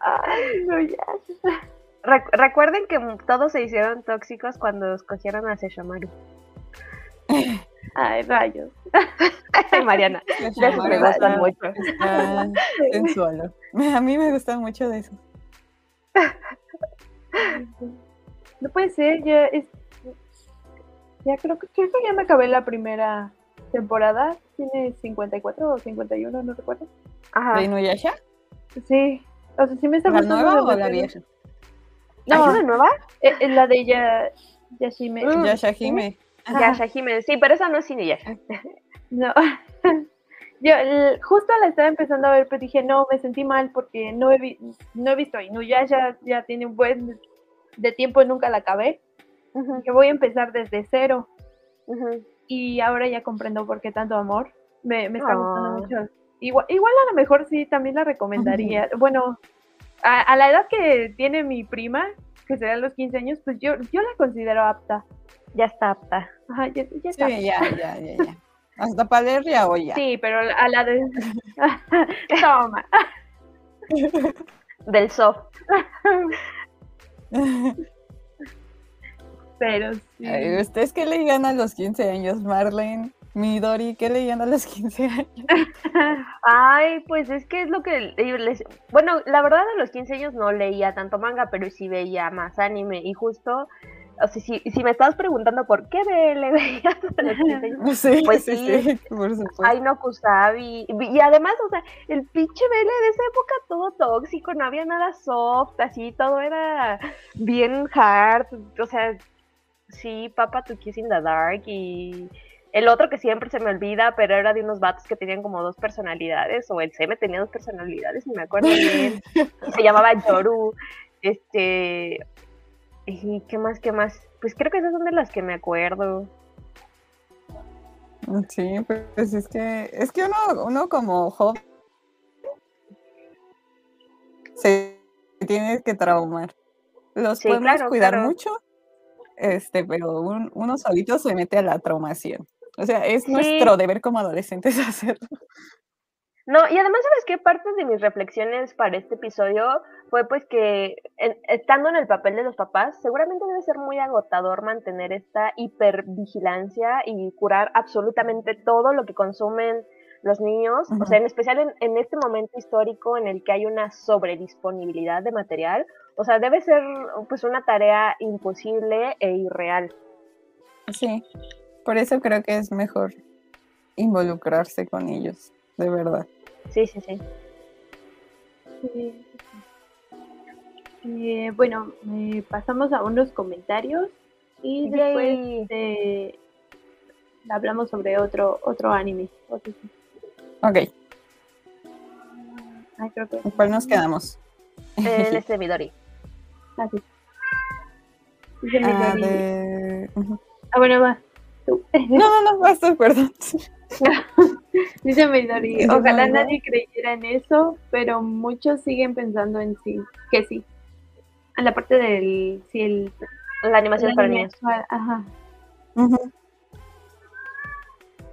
Ay, ya. Rec- recuerden que todos se hicieron tóxicos cuando escogieron a Sesshomaru. (laughs) Ay, rayos. Ay, Mariana, de esos me gustan mucho. está sensual. A mí me gusta mucho de eso. No puede ser, ya es. Ya creo que, creo que ya me acabé la primera temporada. Tiene 54 o 51, no recuerdo. Ajá. ¿De Inuyasha? Sí. O sea, sí me está ¿La gustando nueva o la vieja? ¿Hay No, una nueva? eh, eh, la de ya, Yashime. Mm. Yashahime. Ajá. Yasha Jiménez. Sí, pero esa no es Inuyasha. (laughs) No. (laughs) Yo el- justo la estaba empezando a ver, pero dije, no, me sentí mal porque no he, vi- no he visto Inuyasha, ya tiene un buen de tiempo y nunca la acabé. Dije, voy a empezar desde cero. Y ahora ya comprendo por qué tanto amor. Me, me está gustando Ah. mucho. Igual, igual a lo mejor sí, también la recomendaría. Bueno, a, a la edad que tiene mi prima, que será los 15 años, pues yo, yo la considero apta. Ya está apta. Ajá, ya, ya está. Sí, ya, ya, ya, ya. Hasta ya o ya. Sí, pero a la de... (laughs) Toma. Del soft. (laughs) Pero sí. Ay, ¿Ustedes qué leían a los 15 años, Marlene? Midori, ¿qué leían a los 15 años? (laughs) Ay, pues es que es lo que les... Bueno, la verdad a los 15 años no leía tanto manga, pero sí veía más anime. Y justo, o sea, si, si me estabas preguntando por qué ve- le (laughs) veías a los 15 años, (laughs) Sí, Pues sí, sí. sí, por supuesto. Ay, no Kusabi. Y además, o sea, el pinche Bele de esa época todo tóxico, no había nada soft, así, todo era bien hard. O sea, sí, Papa to Kiss in the Dark y el otro que siempre se me olvida, pero era de unos vatos que tenían como dos personalidades, o el Seme tenía dos personalidades, ni me acuerdo bien. (laughs) Se llamaba Yoru. Este. ¿Y qué más? ¿Qué más? Pues creo que esas son de las que me acuerdo. Sí, pues es que, es que uno, uno como joven se tiene que traumar. Los Sí, podemos claro, cuidar claro. mucho, este, pero un- uno solito se mete a la traumación. O sea, es Sí. nuestro deber como adolescentes (laughs) hacerlo. No, y además, ¿sabes qué? Parte de mis reflexiones para este episodio fue pues que en- estando en el papel de los papás, seguramente debe ser muy agotador mantener esta hipervigilancia y curar absolutamente todo lo que consumen los niños, o sea, en especial en, en este momento histórico en el que hay una sobredisponibilidad de material, o sea, debe ser pues una tarea imposible e irreal. Sí, por eso creo que es mejor involucrarse con ellos, de verdad. Sí, sí, sí. Sí. Eh, bueno, eh, pasamos a unos comentarios y después eh, hablamos sobre otro otro anime. Otro- Ok, Ay, creo que. ¿con cuál nos quedamos? El (laughs) este Midori. Ah, sí. Dice Ah. Ah, bueno, va. Tú. No, no, no, basta, perdón. (laughs) Dice Midori, ojalá nadie creyera en eso, pero muchos siguen pensando en sí, que sí. En la parte del, sí, el, La animación el para niños. Ajá. Ujú.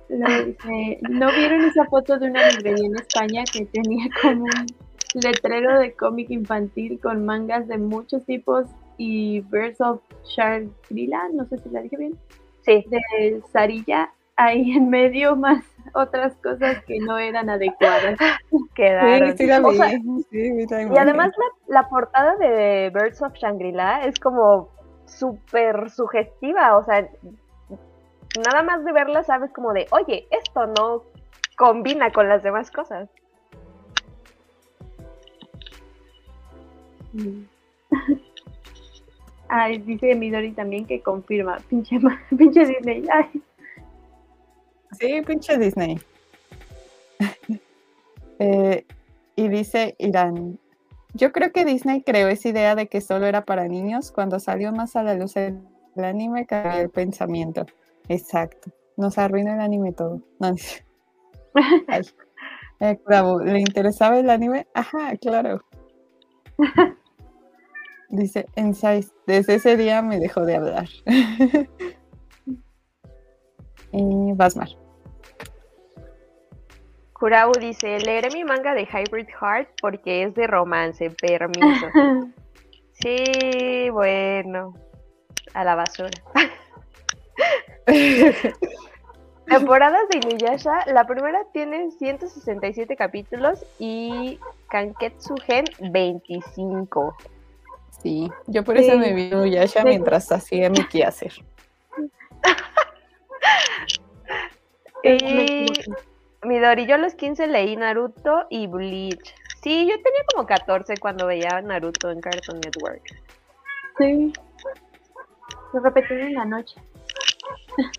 Luego dice, ¿no vieron esa foto de una librería en España que tenía como un letrero de cómic infantil con mangas de muchos tipos y Birds of Shangri-La, no sé si la dije bien, Sí. de Sarilla, ahí en medio más otras cosas que no eran adecuadas. (laughs) Quedaron. Sí, sí la O sea, sí, vi la Y además la, la portada de Birds of Shangri-La es como súper sugestiva, o sea, nada más de verla sabes como de, oye, esto no combina con las demás cosas. Ay, dice Midori también que confirma, pinche, (laughs) pinche Disney. Ay, Sí, pinche Disney. (laughs) Eh, y dice Irán, Yo creo que Disney creó esa idea de que solo era para niños. Cuando salió más a la luz el, anime, cambió el pensamiento. Exacto. Nos arruinó el anime todo. No, (laughs) eh, ¿Le interesaba el anime? Ajá, claro. Dice Ensais, desde ese día me dejó de hablar. (laughs) y Basmar. Kurau dice, leeré mi manga de Hybrid Heart porque es de romance, permiso. (laughs) sí, bueno, a la basura. (laughs) Temporadas de Inuyasha, la primera tiene 167 capítulos y Kanketsu Gen 25. Sí, yo por eso me vi Inuyasha mientras hacía mi quehacer. (laughs) y Midori, yo a los 15 leí Naruto y Bleach. Sí, yo tenía como 14 cuando veía Naruto en Cartoon Network. Sí. Lo repetí en la noche. (laughs)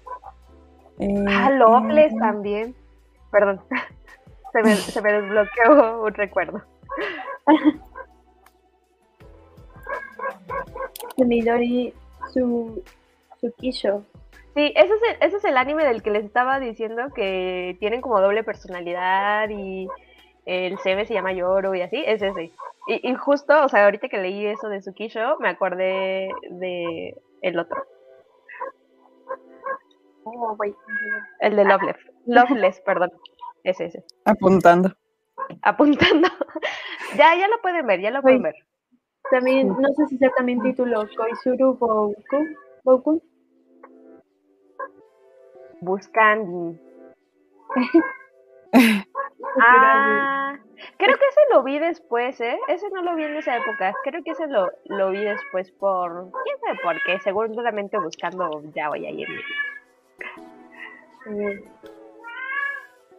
Eh, ah, Loveless eh, también. Perdón. (laughs) Se me, se me desbloqueó un recuerdo. Midori su, Tsukisho. Sí, ese es, el, ese es el anime del que les estaba diciendo que tienen como doble personalidad y el CM se llama Yoro y así, es ese. Y, y justo, o sea, ahorita que leí eso de Tsukisho, me acordé de el otro. Oh, el de Loveless. Loveless, perdón. Es ese. Apuntando. Apuntando. (laughs) ya, ya lo pueden ver, ya lo pueden ver. También, no sé si sea también título Koizuru Boku. Buscando. (laughs) ah, creo que ese lo vi después, ¿eh? Ese no lo vi en esa época. Creo que ese lo, lo vi después por. ¿Quién sabe por qué? Seguramente buscando ya voy a ir.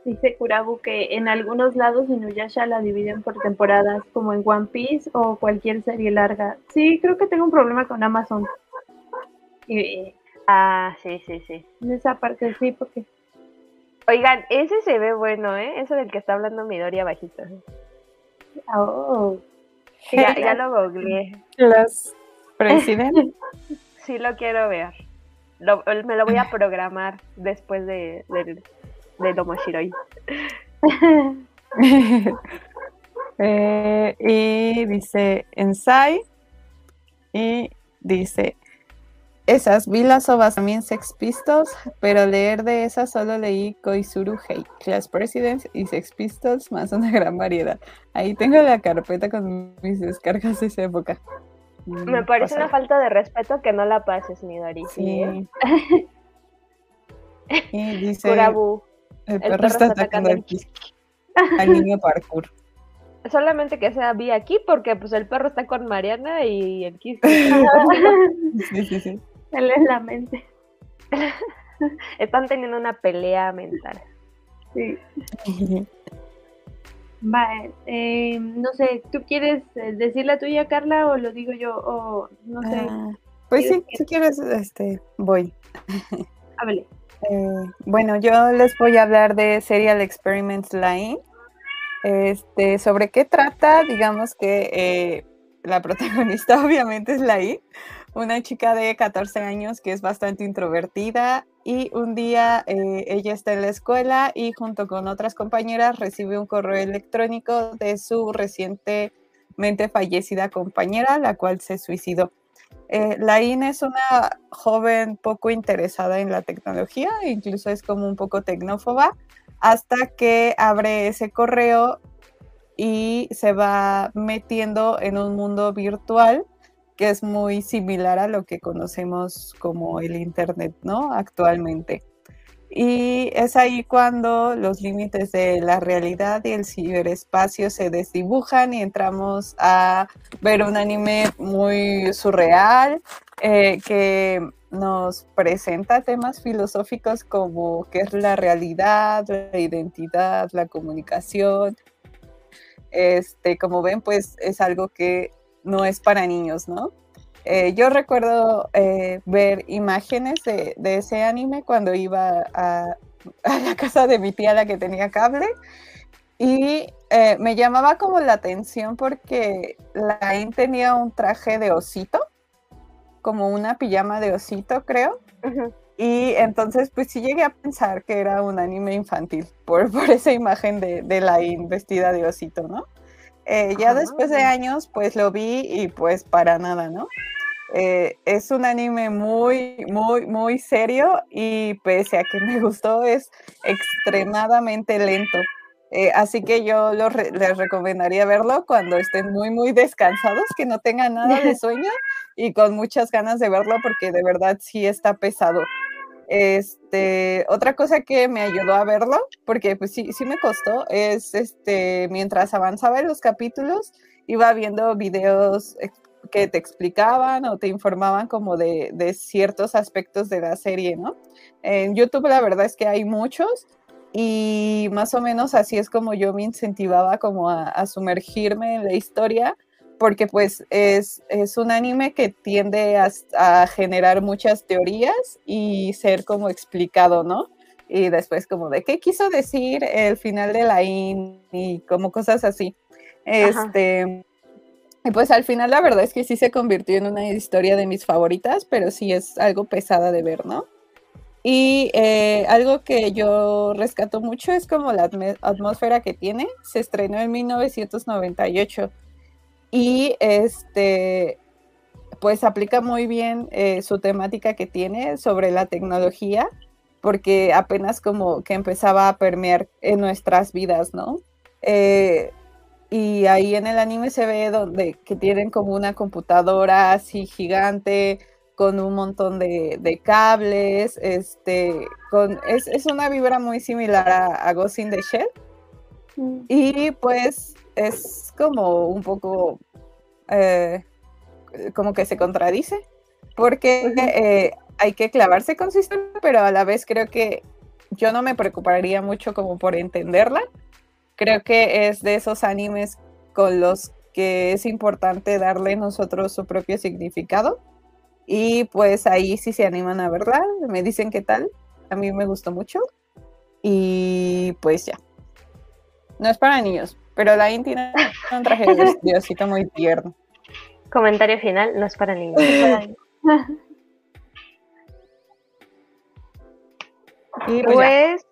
Dice Kurabu que en algunos lados en Uyasha la dividen por temporadas, como en One Piece o cualquier serie larga. Sí, creo que tengo un problema con Amazon. ah, sí, sí, sí. En esa parte sí, porque... Oigan, ese se ve bueno, ¿eh? Ese del que está hablando Midori abajito. Oh. ya, lo googleé. Los presidentes. (laughs) sí lo quiero ver me lo voy a programar después de, de, de Tomoshiroi. (laughs) eh, y dice Ensai. Y dice, esas, vi las ovas también Sex Pistols, pero leer de esas solo leí Koizuru Hei, Class Presidents y Sex Pistols, más una gran variedad. Ahí tengo la carpeta con mis descargas de esa época. Me parece una falta de respeto que no la pases, mi Sí. ¿eh? (laughs) y dice, el perro, está, atacando al (laughs) al niño parkour. Solamente que sea vi aquí porque pues el perro está con Mariana y el Kiss. (laughs) sí, sí, sí. Él es la mente. (laughs) Están teniendo una pelea mental. Sí. Vale, eh, no sé, ¿tú quieres eh, decir la tuya, Carla, o lo digo yo? O no sé. Ah, pues sí, si quieres, este, voy. Hable. Eh, bueno, yo les voy a hablar de Serial Experiments Line. Este, ¿Sobre qué trata? Digamos que la (laughs) protagonista obviamente es Lai, una chica de 14 años que es bastante introvertida y un día eh, ella está en la escuela y junto con otras compañeras recibe un correo electrónico de su recientemente fallecida compañera, la cual se suicidó. Eh, Lain es una joven poco interesada en la tecnología, incluso es como un poco tecnófoba, hasta que abre ese correo y se va metiendo en un mundo virtual que es muy similar a lo que conocemos como el Internet, ¿no? Actualmente. Y es ahí cuando los límites de la realidad y el ciberespacio se desdibujan y entramos a ver un anime muy surreal eh, que nos presenta temas filosóficos como qué es la realidad, la identidad, la comunicación. Este, como ven, pues es algo que no es para niños, ¿no? Eh, yo recuerdo eh, ver imágenes de, ese anime cuando iba (laughs) a, la casa de mi tía, la que tenía cable, Y eh, me llamaba como la atención porque Lain tenía un traje de osito, como una pijama de osito, creo. Y entonces, pues sí llegué a pensar que era un anime infantil por, (laughs) por esa imagen de, de Lain vestida de osito, ¿no? Ya después de años, pues lo vi y pues para nada, ¿no? Eh, es un anime muy, muy, muy serio y pese a que me gustó, es extremadamente lento. Eh, así que yo les recomendaría verlo cuando estén muy, muy descansados, que no tengan nada de (laughs) sueño y con muchas ganas de verlo porque de verdad sí está pesado. Este, otra cosa que me ayudó a verlo, porque pues sí, sí me costó, es este, mientras avanzaba en los capítulos, iba viendo videos que te explicaban o te informaban como de, de ciertos aspectos de la serie, ¿no? En YouTube la verdad es que hay muchos, y más o menos así es como yo me incentivaba como a, sumergirme en la historia, porque pues es, es un anime que tiende a, generar muchas teorías y ser como explicado, ¿no? Y después como de qué quiso decir el final de la IN y como cosas así. Este, y pues al final la verdad es que sí se convirtió en una historia de mis favoritas, pero sí es algo pesada de ver, ¿no? Y eh, algo que yo rescato mucho es como la atmósfera que tiene. Se estrenó en 1998 y este, pues aplica muy bien eh, su temática que tiene sobre la tecnología, porque apenas como que empezaba a permear en nuestras vidas, ¿no? Eh, y ahí en el anime se ve donde que tienen como una computadora así gigante con un montón de, cables, este, con, es, una vibra muy similar a, a Ghost in the Shell. Mm. Y pues es como un poco, eh, como que se contradice, porque eh, hay que clavarse con su historia, pero a la vez creo que yo no me preocuparía mucho como por entenderla. Creo que es de esos animes con los que es importante darle nosotros su propio significado y pues ahí sí se animan a verla, me dicen qué tal. A mí me gustó mucho. Y pues ya. No es para niños, pero la tiene un traje de diosito muy tierno. Comentario final, no es para niños. y pues, pues,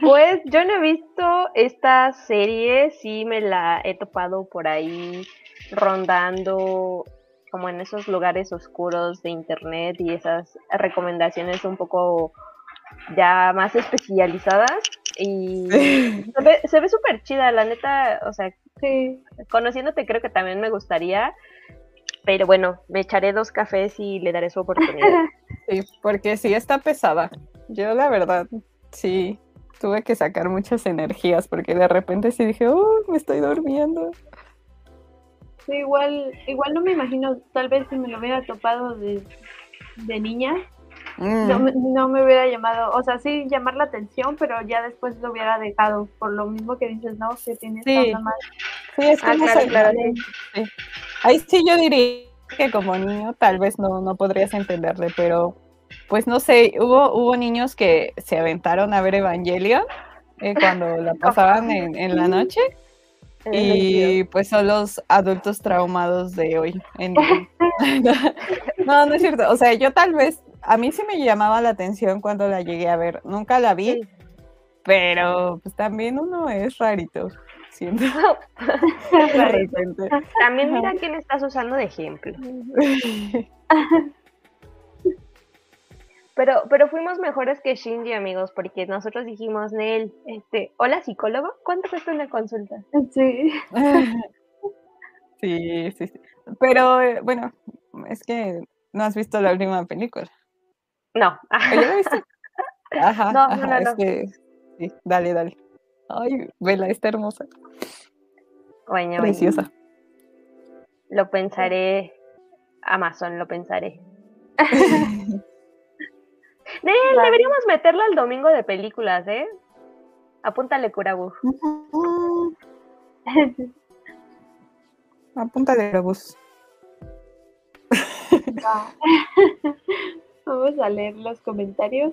pues yo no he visto esta serie, sí me la he topado por ahí rondando como en esos lugares oscuros de internet y esas recomendaciones un poco ya más especializadas y se ve, súper chida, la neta, o sea, conociéndote creo que también me gustaría, pero bueno, me echaré dos cafés y le daré su oportunidad. (laughs) Sí, porque sí está pesada. Yo la verdad, sí, tuve que sacar muchas energías porque de repente sí dije, oh, me estoy durmiendo igual, igual no me imagino, tal vez si me lo hubiera topado de, niña, mm. no, me hubiera llamado, o sea, sí llamar la atención, pero ya después lo hubiera dejado, por lo mismo que dices, no, que tienes sí. mal. Sí, es que ah, claro, Ahí sí yo diría que como niño tal vez no, no podrías entenderle, pero pues no sé, hubo, hubo niños que se aventaron a ver Evangelion eh, cuando la (laughs) pasaban en, en la noche y pues son los adultos traumados de hoy. (laughs) (laughs) no, no es cierto. O sea, yo tal vez, a mí sí me llamaba la atención cuando la llegué a ver. Nunca la vi, pero pues también uno es rarito. Siento. También mira quién estás usando de ejemplo. Pero, pero fuimos mejores que Shinji, amigos, porque nosotros dijimos, Nel, este, hola psicólogo, ¿cuánto cuesta una consulta? Sí. (laughs) sí, sí, sí. Pero eh, bueno, es que no has visto la última película. No. ¿Ya la viste? (laughs) Ajá, no, ajá, no, es que sí, dale, dale. Ay, vela, está hermosa. Preciosa. Lo pensaré. Amazon, lo pensaré. (laughs) deberíamos meterlo al domingo de películas, ¿eh? Apúntale, Curabu. (laughs) Apúntale, Curabus. (laughs) Vamos a leer los comentarios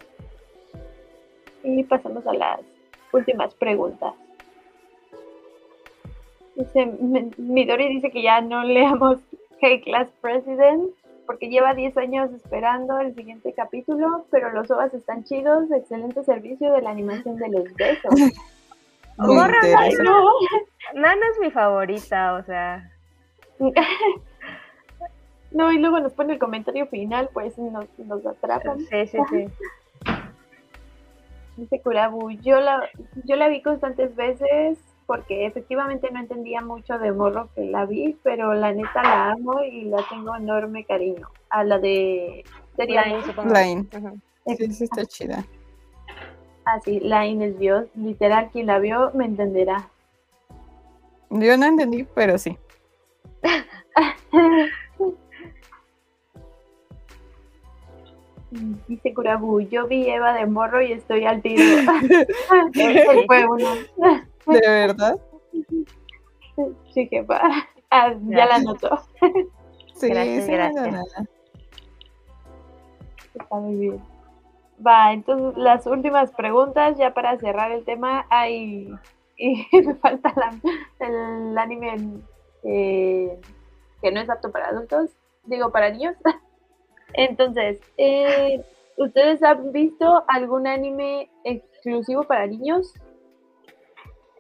y pasamos a las últimas preguntas. Dice, Midori dice que ya no leamos Hey Class President porque lleva 10 años esperando el siguiente capítulo, pero los OVAs están chidos, excelente servicio de la animación de los besos. (laughs) Morra, no. Nana es mi favorita, o sea. (laughs) No, y luego nos pone el comentario final, pues nos, nos atrapan. Sí, sí, sí. (laughs) Dice Kurabu, yo la, yo la vi constantes veces porque efectivamente no entendía mucho de morro que la vi, pero la neta la amo y la tengo enorme cariño. A la de sería Line. Sí, sí, está chida. así, Line es Dios, literal quien la vio me entenderá. Yo no entendí, pero sí. (laughs) Dice Kurabu, yo vi Eva de morro y estoy al tiro. (laughs) (laughs) Fue uno. ¿De verdad? (laughs) Sí, jefa. Ah, ya la notó. (laughs) Sí, Gracias, sí, gracias. no, no. Está muy bien. Va, entonces las últimas preguntas ya para cerrar el tema. Hay y (laughs) me falta la- el anime eh, que no es apto para adultos, digo para niños. Entonces, eh, ¿ustedes han visto algún anime exclusivo para niños?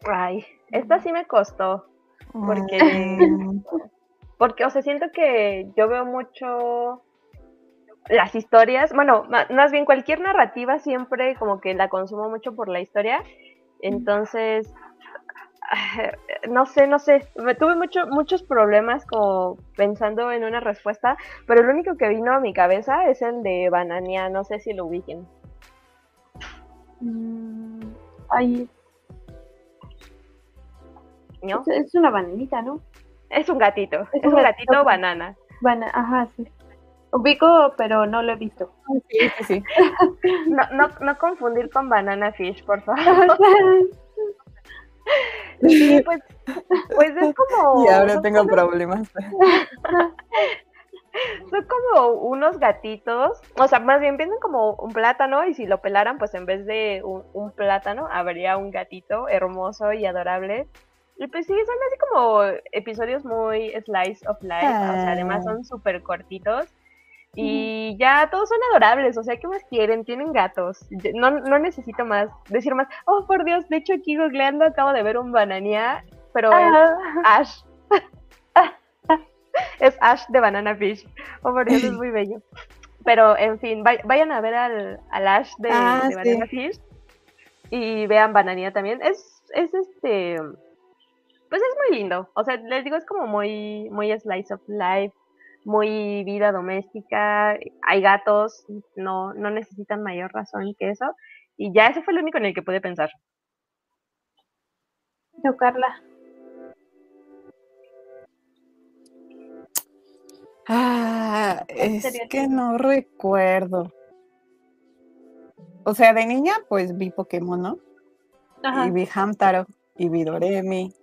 Ay, esta sí me costó. Porque- Porque, o sea, siento que yo veo mucho las historias, bueno, más bien cualquier narrativa siempre como que la consumo mucho por la historia. Entonces, (sighs) no sé, no sé, me tuve mucho, muchos problemas como pensando en una respuesta, pero el único que vino a mi cabeza es el de Banania, no sé si lo ubiquen. Mm, ay, ¿no? es, es una bananita, ¿no? Es un gatito, Es es un gatito gatito. banana. Bana- ajá, sí. Ubico, pero no lo he visto. Sí, sí, sí. (laughs) No, no, no confundir con Banana Fish, por favor. (laughs) Sí, pues, pues es como. (laughs) Y ahora tengo como- problemas. Son como unos gatitos, o sea, más bien piensan como un plátano y si lo pelaran, pues en vez de un, un plátano, habría un gatito hermoso y adorable. Y pues sí, son así como episodios muy slice of life, o sea, además son súper cortitos. Y ya todos son adorables, o sea, ¿qué más quieren? Tienen gatos. No, no necesito más, decir más. Oh, por Dios, de hecho aquí googleando acabo de ver un bananía, pero es Ah, Ash. (laughs) es Ash de Banana Fish. Oh, por Dios, es muy bello. Pero, en fin, vay- vayan a ver al, al Ash de, Ah, de sí. Banana Fish. Y vean Bananía también. Es, es este. Pues es muy lindo. O sea, les digo, es como muy, muy slice of life. Muy vida doméstica. Hay gatos. No, no necesitan mayor razón que eso. Y ya ese fue el único en el que pude pensar. no, Carla. Ah, es que no recuerdo. O sea, de niña, pues vi Pokémon, ¿no? Ajá. Y vi Hamtaro, y vi Doremi,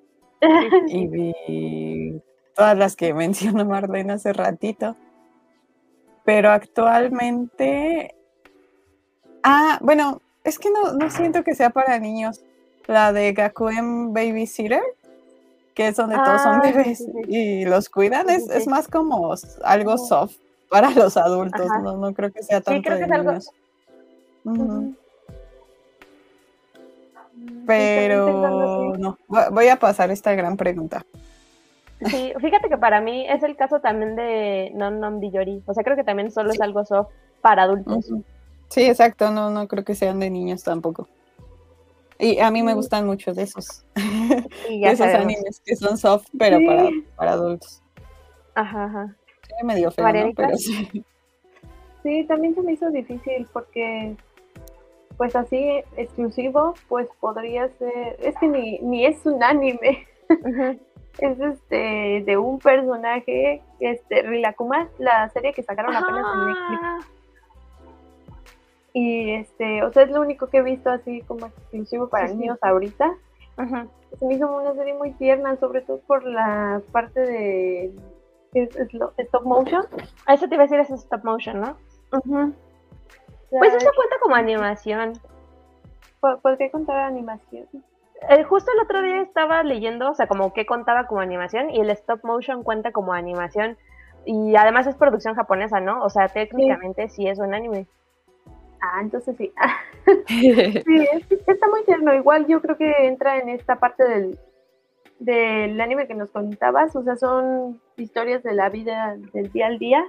(laughs) y vi todas las que (laughs) mencionó Marlene hace ratito. Pero actualmente. Ah, bueno, es que no, no siento que sea para niños. La de Gakuen Babysitter, que es donde todos son Ah, sí, bebés sí, sí. y los cuidan, Sí, es, sí, es sí. más como algo soft para los adultos. No, no creo que sea tanto creo que de es algo- niños. Pero no, vo- voy a pasar esta gran pregunta. Sí, fíjate que para mí es el caso también de Non Non Biyori. O sea, creo que también solo es algo soft para adultos. Sí, exacto, no, no creo que sean de niños tampoco. Y a mí me gustan mucho de esos, Y (laughs) ya esos sabemos. animes que son soft, pero Sí. para, para adultos. Ajá, ajá. Sí, medio feo. Pero sí. Sí, también se me hizo difícil porque, pues así exclusivo, pues podría ser. Es que ni, ni es un anime, (laughs) es este de un personaje, este Rilakuma, la serie que sacaron apenas en Netflix. Ah, Y este, o sea, es lo único que he visto así como exclusivo para Sí, sí. niños ahorita. Se me hizo una serie muy tierna, sobre todo por la parte de es, es lo- stop motion. A Eso te iba a decir, es stop motion, ¿no? Sea, eso cuenta como animación. po- podría contar animación. Eh, justo el otro día estaba leyendo, o sea, como que contaba como animación y el stop motion cuenta como animación y además es producción japonesa, ¿no? O sea, técnicamente sí, es un anime. Ah, entonces sí. (laughs) sí, está muy tierno. Igual yo creo que entra en esta parte del, del anime que nos contabas, o sea, son historias de la vida del día al día,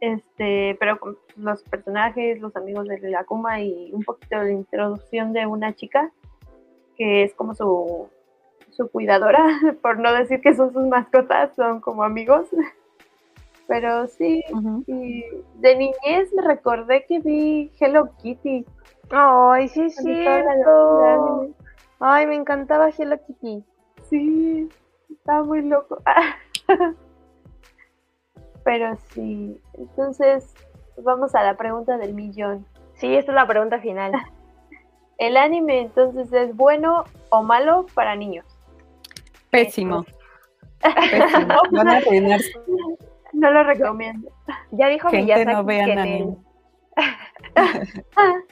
este, pero con los personajes, los amigos de la Akuma y un poquito de la introducción de una chica que es como su, su cuidadora, (laughs) por no decir que son sus mascotas, son como amigos. (laughs) Pero sí, de niñez me recordé que vi Hello Kitty. Ay, sí, sí. Ay, me encantaba Hello Kitty. Sí, estaba muy loco. (laughs) Pero sí, entonces vamos a la pregunta del millón. Sí, esta es la pregunta final. (laughs) ¿El anime entonces es bueno o malo para niños? Pésimo. Pésimo. (laughs) Van a No lo recomiendo. Ya dijo Gente no vean anime. (laughs)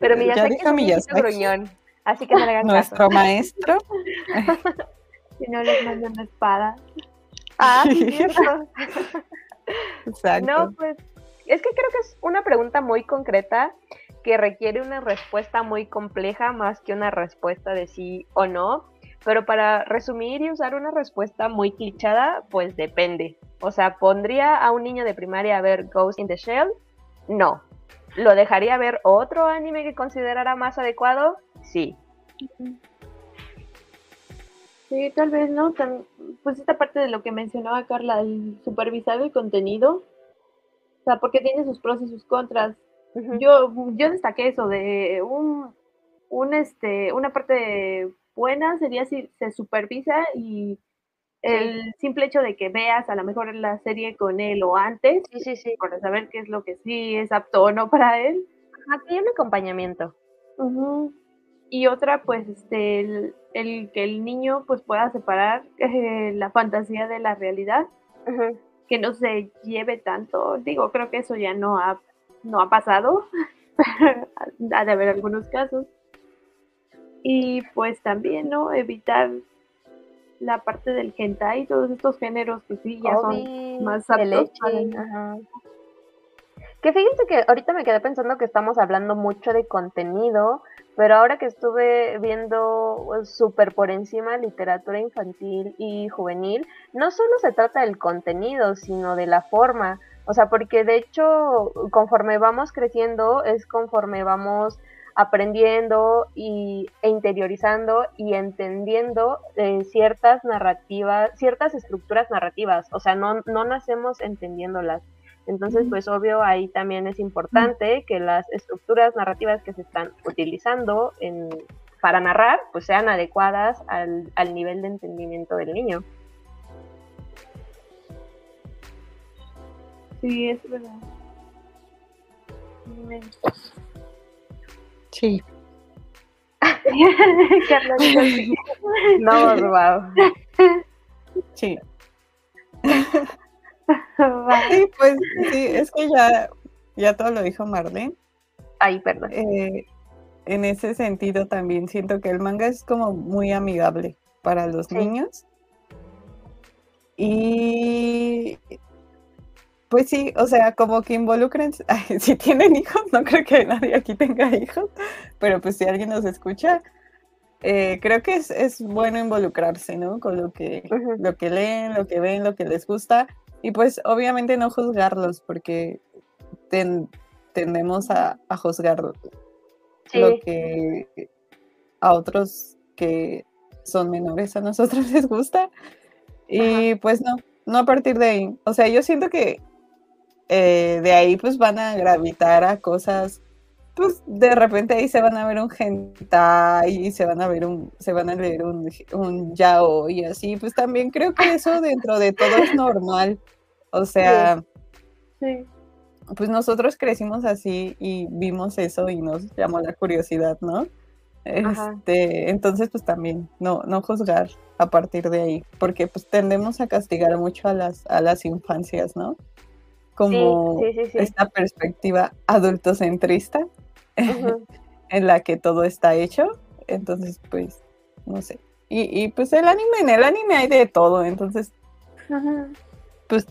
Pero Miyazaki ya dijo es un gruñón. Así que no le hagan Nuestro maestro. si no les mando una espada. Ah, sí, (laughs) Exacto. No, pues es que creo que es una pregunta muy concreta que requiere una respuesta muy compleja más que una respuesta de sí o no. Pero para resumir y usar una respuesta muy clichada, pues depende. O sea, ¿pondría a un niño de primaria a ver Ghost in the Shell? No. ¿Lo dejaría ver otro anime que considerara más adecuado? Sí. Sí, tal vez, ¿no? pues esta parte de lo que mencionaba Carla, el supervisar el contenido, o sea, porque tiene sus pros y sus contras. Yo, yo destaqué eso de un, un este, una parte buena sería si se supervisa y el simple hecho de que veas a lo mejor la serie con él o antes, sí, sí, para saber qué es lo que sí es apto o no para él. Aquí hay un acompañamiento. Y otra, pues, este, el, que el niño pues pueda separar eh, la fantasía de la realidad, que no se lleve tanto. Digo, creo que eso ya no ha, no ha pasado, (laughs) ha de haber algunos casos. Y pues también, ¿no? Evitar la parte del hentai, todos estos géneros que sí ya son más aptos Que fíjense que ahorita me quedé pensando que estamos hablando mucho de contenido, pero ahora que estuve viendo pues, súper por encima literatura infantil y juvenil, no solo se trata del contenido, sino de la forma. O sea, porque de hecho, conforme vamos creciendo, es conforme vamos aprendiendo y, e interiorizando y entendiendo eh, ciertas narrativas, ciertas estructuras narrativas, o sea, no, no nacemos entendiéndolas. Entonces, pues obvio, ahí también es importante que las estructuras narrativas que se están utilizando en, para narrar, pues sean adecuadas al, al nivel de entendimiento del niño. Sí, es verdad. Sí. (laughs) no, wow. Sí. (laughs) (laughs) Sí, pues sí, es que ya, ya todo lo dijo Marlene. Ay, perdón. Eh, en ese sentido también siento que el manga es como muy amigable para los niños. Y pues sí, o sea, como que involucren, (laughs) si tienen hijos, no creo que nadie aquí tenga hijos, pero pues si alguien nos escucha, eh, creo que es, bueno involucrarse, ¿no? Con lo que, lo que leen, lo que ven, lo que les gusta, y pues obviamente no juzgarlos, porque tendemos a, juzgar lo que a otros que son menores a nosotros (laughs) les gusta, y pues no, no a partir de ahí. O sea, yo siento que eh, de ahí pues van a gravitar a cosas, pues de repente ahí se van a ver un hentai y se van a ver un, se van a leer un, un yao y así, pues también creo que eso (laughs) dentro de todo es normal. O sea, pues nosotros crecimos así y vimos eso y nos llamó la curiosidad, ¿no? Este, entonces, pues también no, no juzgar a partir de ahí, porque pues tendemos a castigar mucho a las, a las infancias, ¿no? como esta perspectiva adultocentrista (laughs) en la que todo está hecho. entonces pues, no sé. Y, y pues el anime, en el anime hay de todo, entonces, pues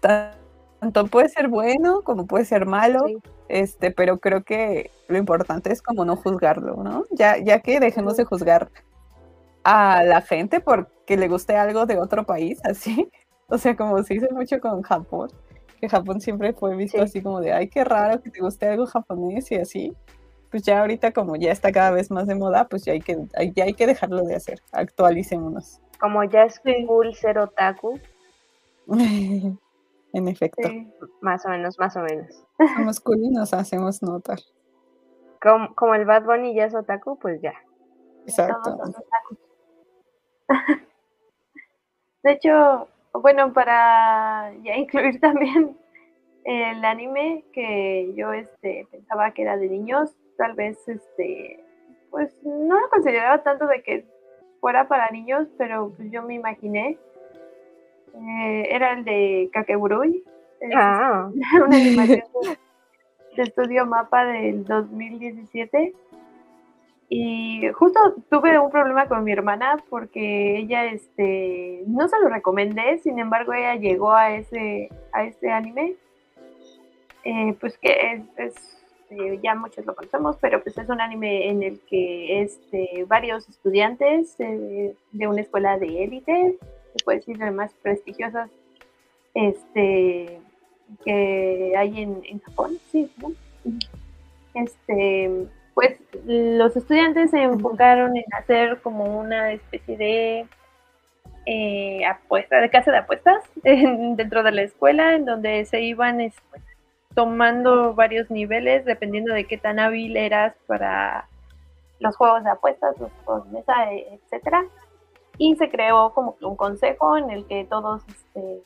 tanto puede ser bueno como puede ser malo, este, pero creo que lo importante es como no juzgarlo, ¿no? Ya, ya que dejemos de juzgar a la gente porque le guste algo de otro país, así. (laughs) O sea, como se dice mucho con Japón, que Japón siempre fue visto así como de, ay, qué raro que te guste algo japonés y así. Pues ya ahorita como ya está cada vez más de moda, pues ya hay que, ya hay que dejarlo de hacer, actualicémonos. Como ya es cool ser otaku. (laughs) en efecto. Más o menos, más o menos. Somos (laughs) cool y nos hacemos notar. Como, como el Bad Bunny ya es otaku, pues ya. Exacto. (laughs) De hecho, bueno, para ya incluir (laughs) también el anime que yo este pensaba que era de niños, tal vez este pues no lo consideraba tanto de que fuera para niños, pero pues yo me imaginé eh, era el de Kakegurui, ah. (laughs) una animación de estudio mapa del 2017 y justo tuve un problema con mi hermana porque ella, este, no se lo recomendé, sin embargo ella llegó a ese, a este anime, eh, pues que es, eh, ya muchos lo conocemos, pero pues es un anime en el que este, varios estudiantes eh, de una escuela de élite, se puede decir de más prestigiosas, este, que hay en, en Japón, sí, ¿no? Este, pues los estudiantes se enfocaron en hacer como una especie de eh, apuesta, de casa de apuestas (laughs) dentro de la escuela, en donde se iban este, tomando varios niveles dependiendo de qué tan hábil eras para los juegos de apuestas, los juegos de mesa, etcétera. Y se creó como un consejo en el que todos, este,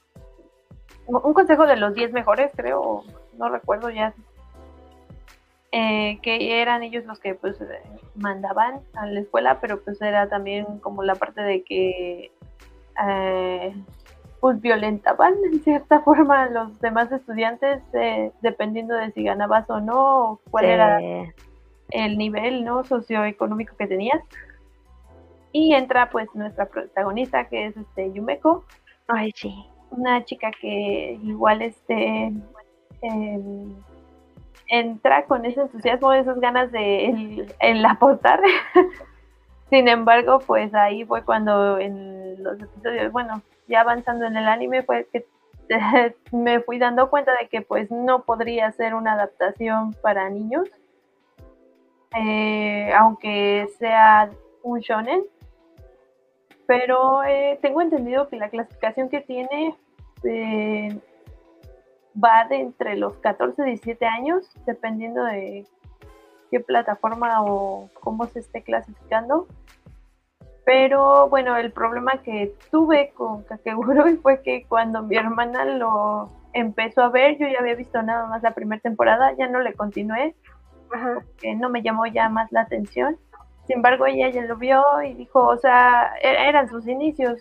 un consejo de los 10 mejores, creo, no recuerdo ya eh, que eran ellos los que pues eh, mandaban a la escuela, pero pues era también como la parte de que eh, pues violentaban en cierta (laughs) forma a los demás estudiantes dependiendo de si ganabas o no, o cuál era el nivel no socioeconómico que tenías. Y entra pues nuestra protagonista que es este Yumeko. Ay, sí. Una chica que igual este em, entra con ese entusiasmo, esas ganas de el, apostar. (laughs) Sin embargo, pues ahí fue cuando en los episodios, bueno, ya avanzando en el anime, fue que (laughs) me fui dando cuenta de que pues no podría ser una adaptación para niños, eh, aunque sea un shonen. Pero eh, tengo entendido que la clasificación que tiene eh, va de entre los 14 y 17 años, dependiendo de qué plataforma o cómo se esté clasificando. Pero bueno, el problema que tuve con Kakegurui (laughs) fue que cuando mi hermana lo empezó a ver, yo ya había visto nada más la primera temporada, ya no le continué, porque no me llamó ya más la atención. Sin embargo, ella ya lo vio y dijo, o sea, e-, eran sus inicios.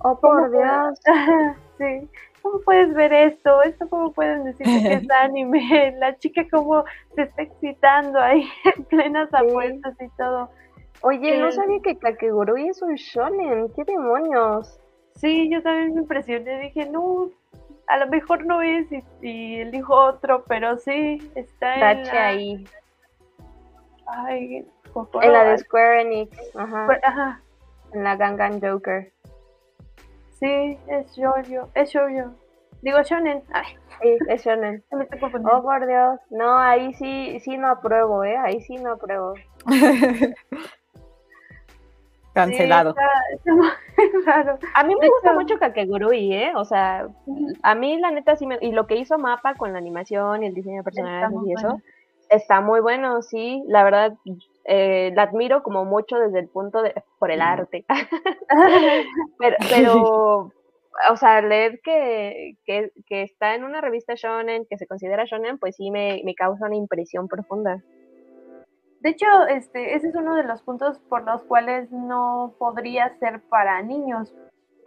Oh, por Dios. (laughs) sí. ¿Cómo puedes ver esto? ¿Esto cómo pueden decir que (laughs) es anime? (laughs) La chica como se está excitando ahí (laughs) en plenas apuestas y todo. Oye, no sabía que Kakegurui es un shonen, ¿qué demonios? Sí, yo también me impresioné, dije, no, a lo mejor no es y, elijo otro, pero sí, está en la... ahí. Ay, en la de Square Enix, ajá. ajá. En la Gangan Joker. Sí, es yo es yo Digo shonen. Ay. Sí, es shonen. (laughs) oh, por Dios. No, ahí sí, sí no apruebo, ¿eh? Ahí sí no apruebo. (laughs) Cancelado. (laughs) A mí me gusta mucho Kakegurui, ¿eh? O sea, a mí la neta sí me... Y lo que hizo Mapa con la animación y el diseño de personajes y eso, está muy bueno, sí. La verdad, eh, la admiro como mucho desde el punto de, por el arte. (laughs) pero, o sea, leer que, que, está en una revista shonen, que se considera shonen, pues sí me, causa una impresión profunda. De hecho, este, ese es uno de los puntos por los cuales no podría ser para niños,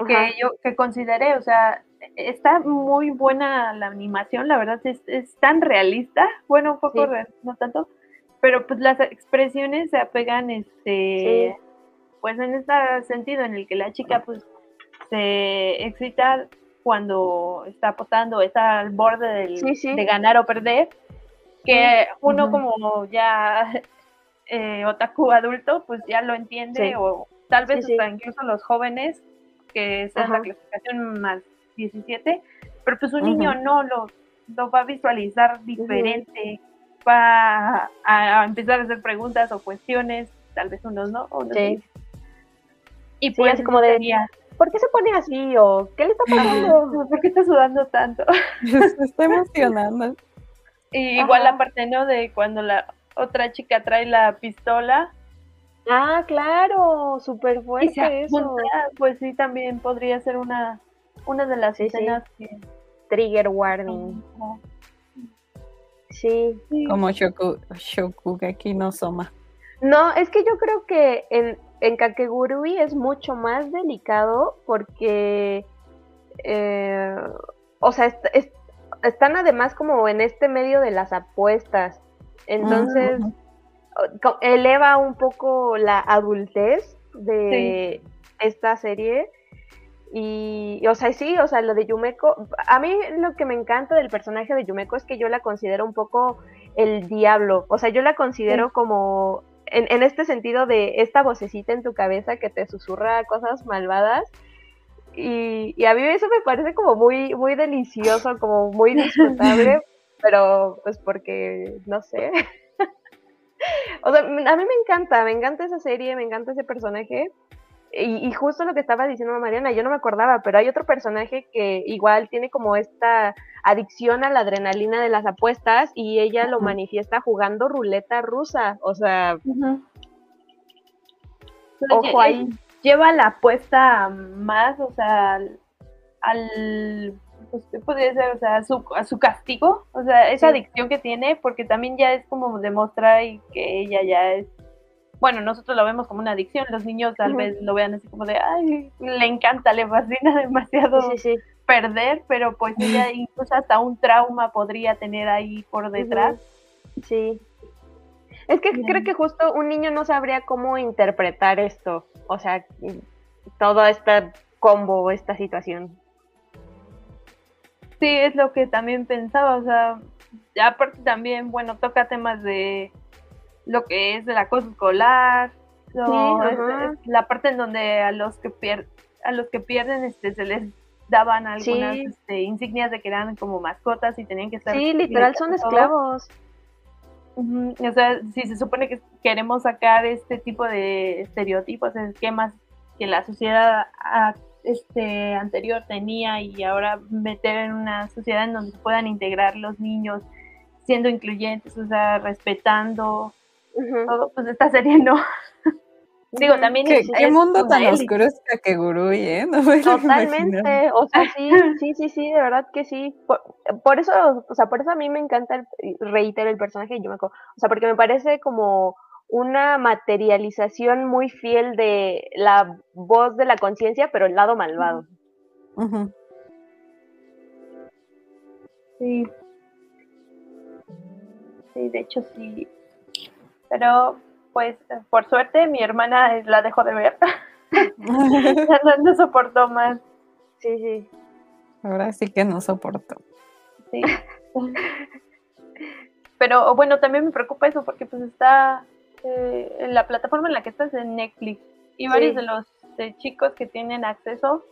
que yo que consideré, o sea, está muy buena la animación, la verdad es, es tan realista, bueno, un poco, no tanto, pero pues las expresiones se apegan, este, pues en este sentido en el que la chica pues se excita cuando está apostando, está al borde del, de ganar o perder, que uno como ya (laughs) eh, otaku adulto, pues ya lo entiende, o tal vez hasta incluso los jóvenes, que es la clasificación más 17, pero pues un niño no lo, lo va a visualizar diferente, va a, empezar a hacer preguntas o cuestiones, tal vez unos no, o no Y pues así como de, ¿por qué se pone así? ¿O qué le está pasando? (laughs) ¿Por qué está sudando tanto? se está emocionando. Y igual la parte, ¿no? De cuando la otra chica trae la pistola. Ah, claro, súper fuerte eso. Pues sí, también podría ser una, una de las escenas que... Trigger warning. Sí. Como Shoku, Shokugeki no Soma. No, es que yo creo que en, en Kakegurui es mucho más delicado porque, eh, o sea, están además como en este medio de las apuestas. Entonces, eleva un poco la adultez de esta serie. Y, o sea, sí, o sea, lo de Yumeko, a mí lo que me encanta del personaje de Yumeko es que yo la considero un poco el diablo, o sea, yo la considero como en, este sentido de esta vocecita en tu cabeza que te susurra cosas malvadas. Y, a mí eso me parece como muy, muy delicioso, como muy disfrutable, (laughs) pero pues porque, no sé. (laughs) o sea, a mí me encanta, me encanta esa serie, me encanta ese personaje. Y, justo lo que estaba diciendo Mariana, yo no me acordaba, pero hay otro personaje que igual tiene como esta adicción a la adrenalina de las apuestas y ella lo manifiesta jugando ruleta rusa, o sea, ojo ahí. Lleva la apuesta más, o sea, al, pues, ¿qué podría ser? O sea, a su, a su castigo, o sea, esa adicción que tiene, porque también ya es como demostrar que ella ya es bueno, nosotros lo vemos como una adicción, los niños tal vez lo vean así como de, ay, le encanta, le fascina (laughs) demasiado perder, pero pues ella incluso hasta un trauma podría tener ahí por detrás. Sí. Es que creo que justo un niño no sabría cómo interpretar esto, o sea, todo este combo, esta situación. Sí, es lo que también pensaba, o sea, aparte también, bueno, toca temas de lo que es el acoso escolar, la parte en donde a los que pierden a los que pierden este se les daban algunas este, insignias de que eran como mascotas y tenían que estar sí literal son esclavos. O sea si se supone que queremos sacar este tipo de estereotipos esquemas que la sociedad este anterior tenía y ahora meter en una sociedad en donde puedan integrar los niños siendo incluyentes o sea respetando todo, pues esta serie no. (laughs) Digo, también ¿Qué, qué mundo tan oscuro es Kakegurui, ¿eh? No Totalmente, o sea, sí, sí, sí, sí, de verdad que sí. Por, eso, o sea, por eso a mí me encanta, el, reitero el personaje de Yumeko, o sea, porque me parece como una materialización muy fiel de la voz de la conciencia, pero el lado malvado. Sí. Sí, de hecho sí, pero pues por suerte mi hermana la dejó de ver. (laughs) no, soportó más. Sí, sí. Ahora sí que no soportó. Sí. Pero bueno, también me preocupa eso porque pues está eh, en la plataforma en la que estás en Netflix y varios de los chicos que tienen acceso,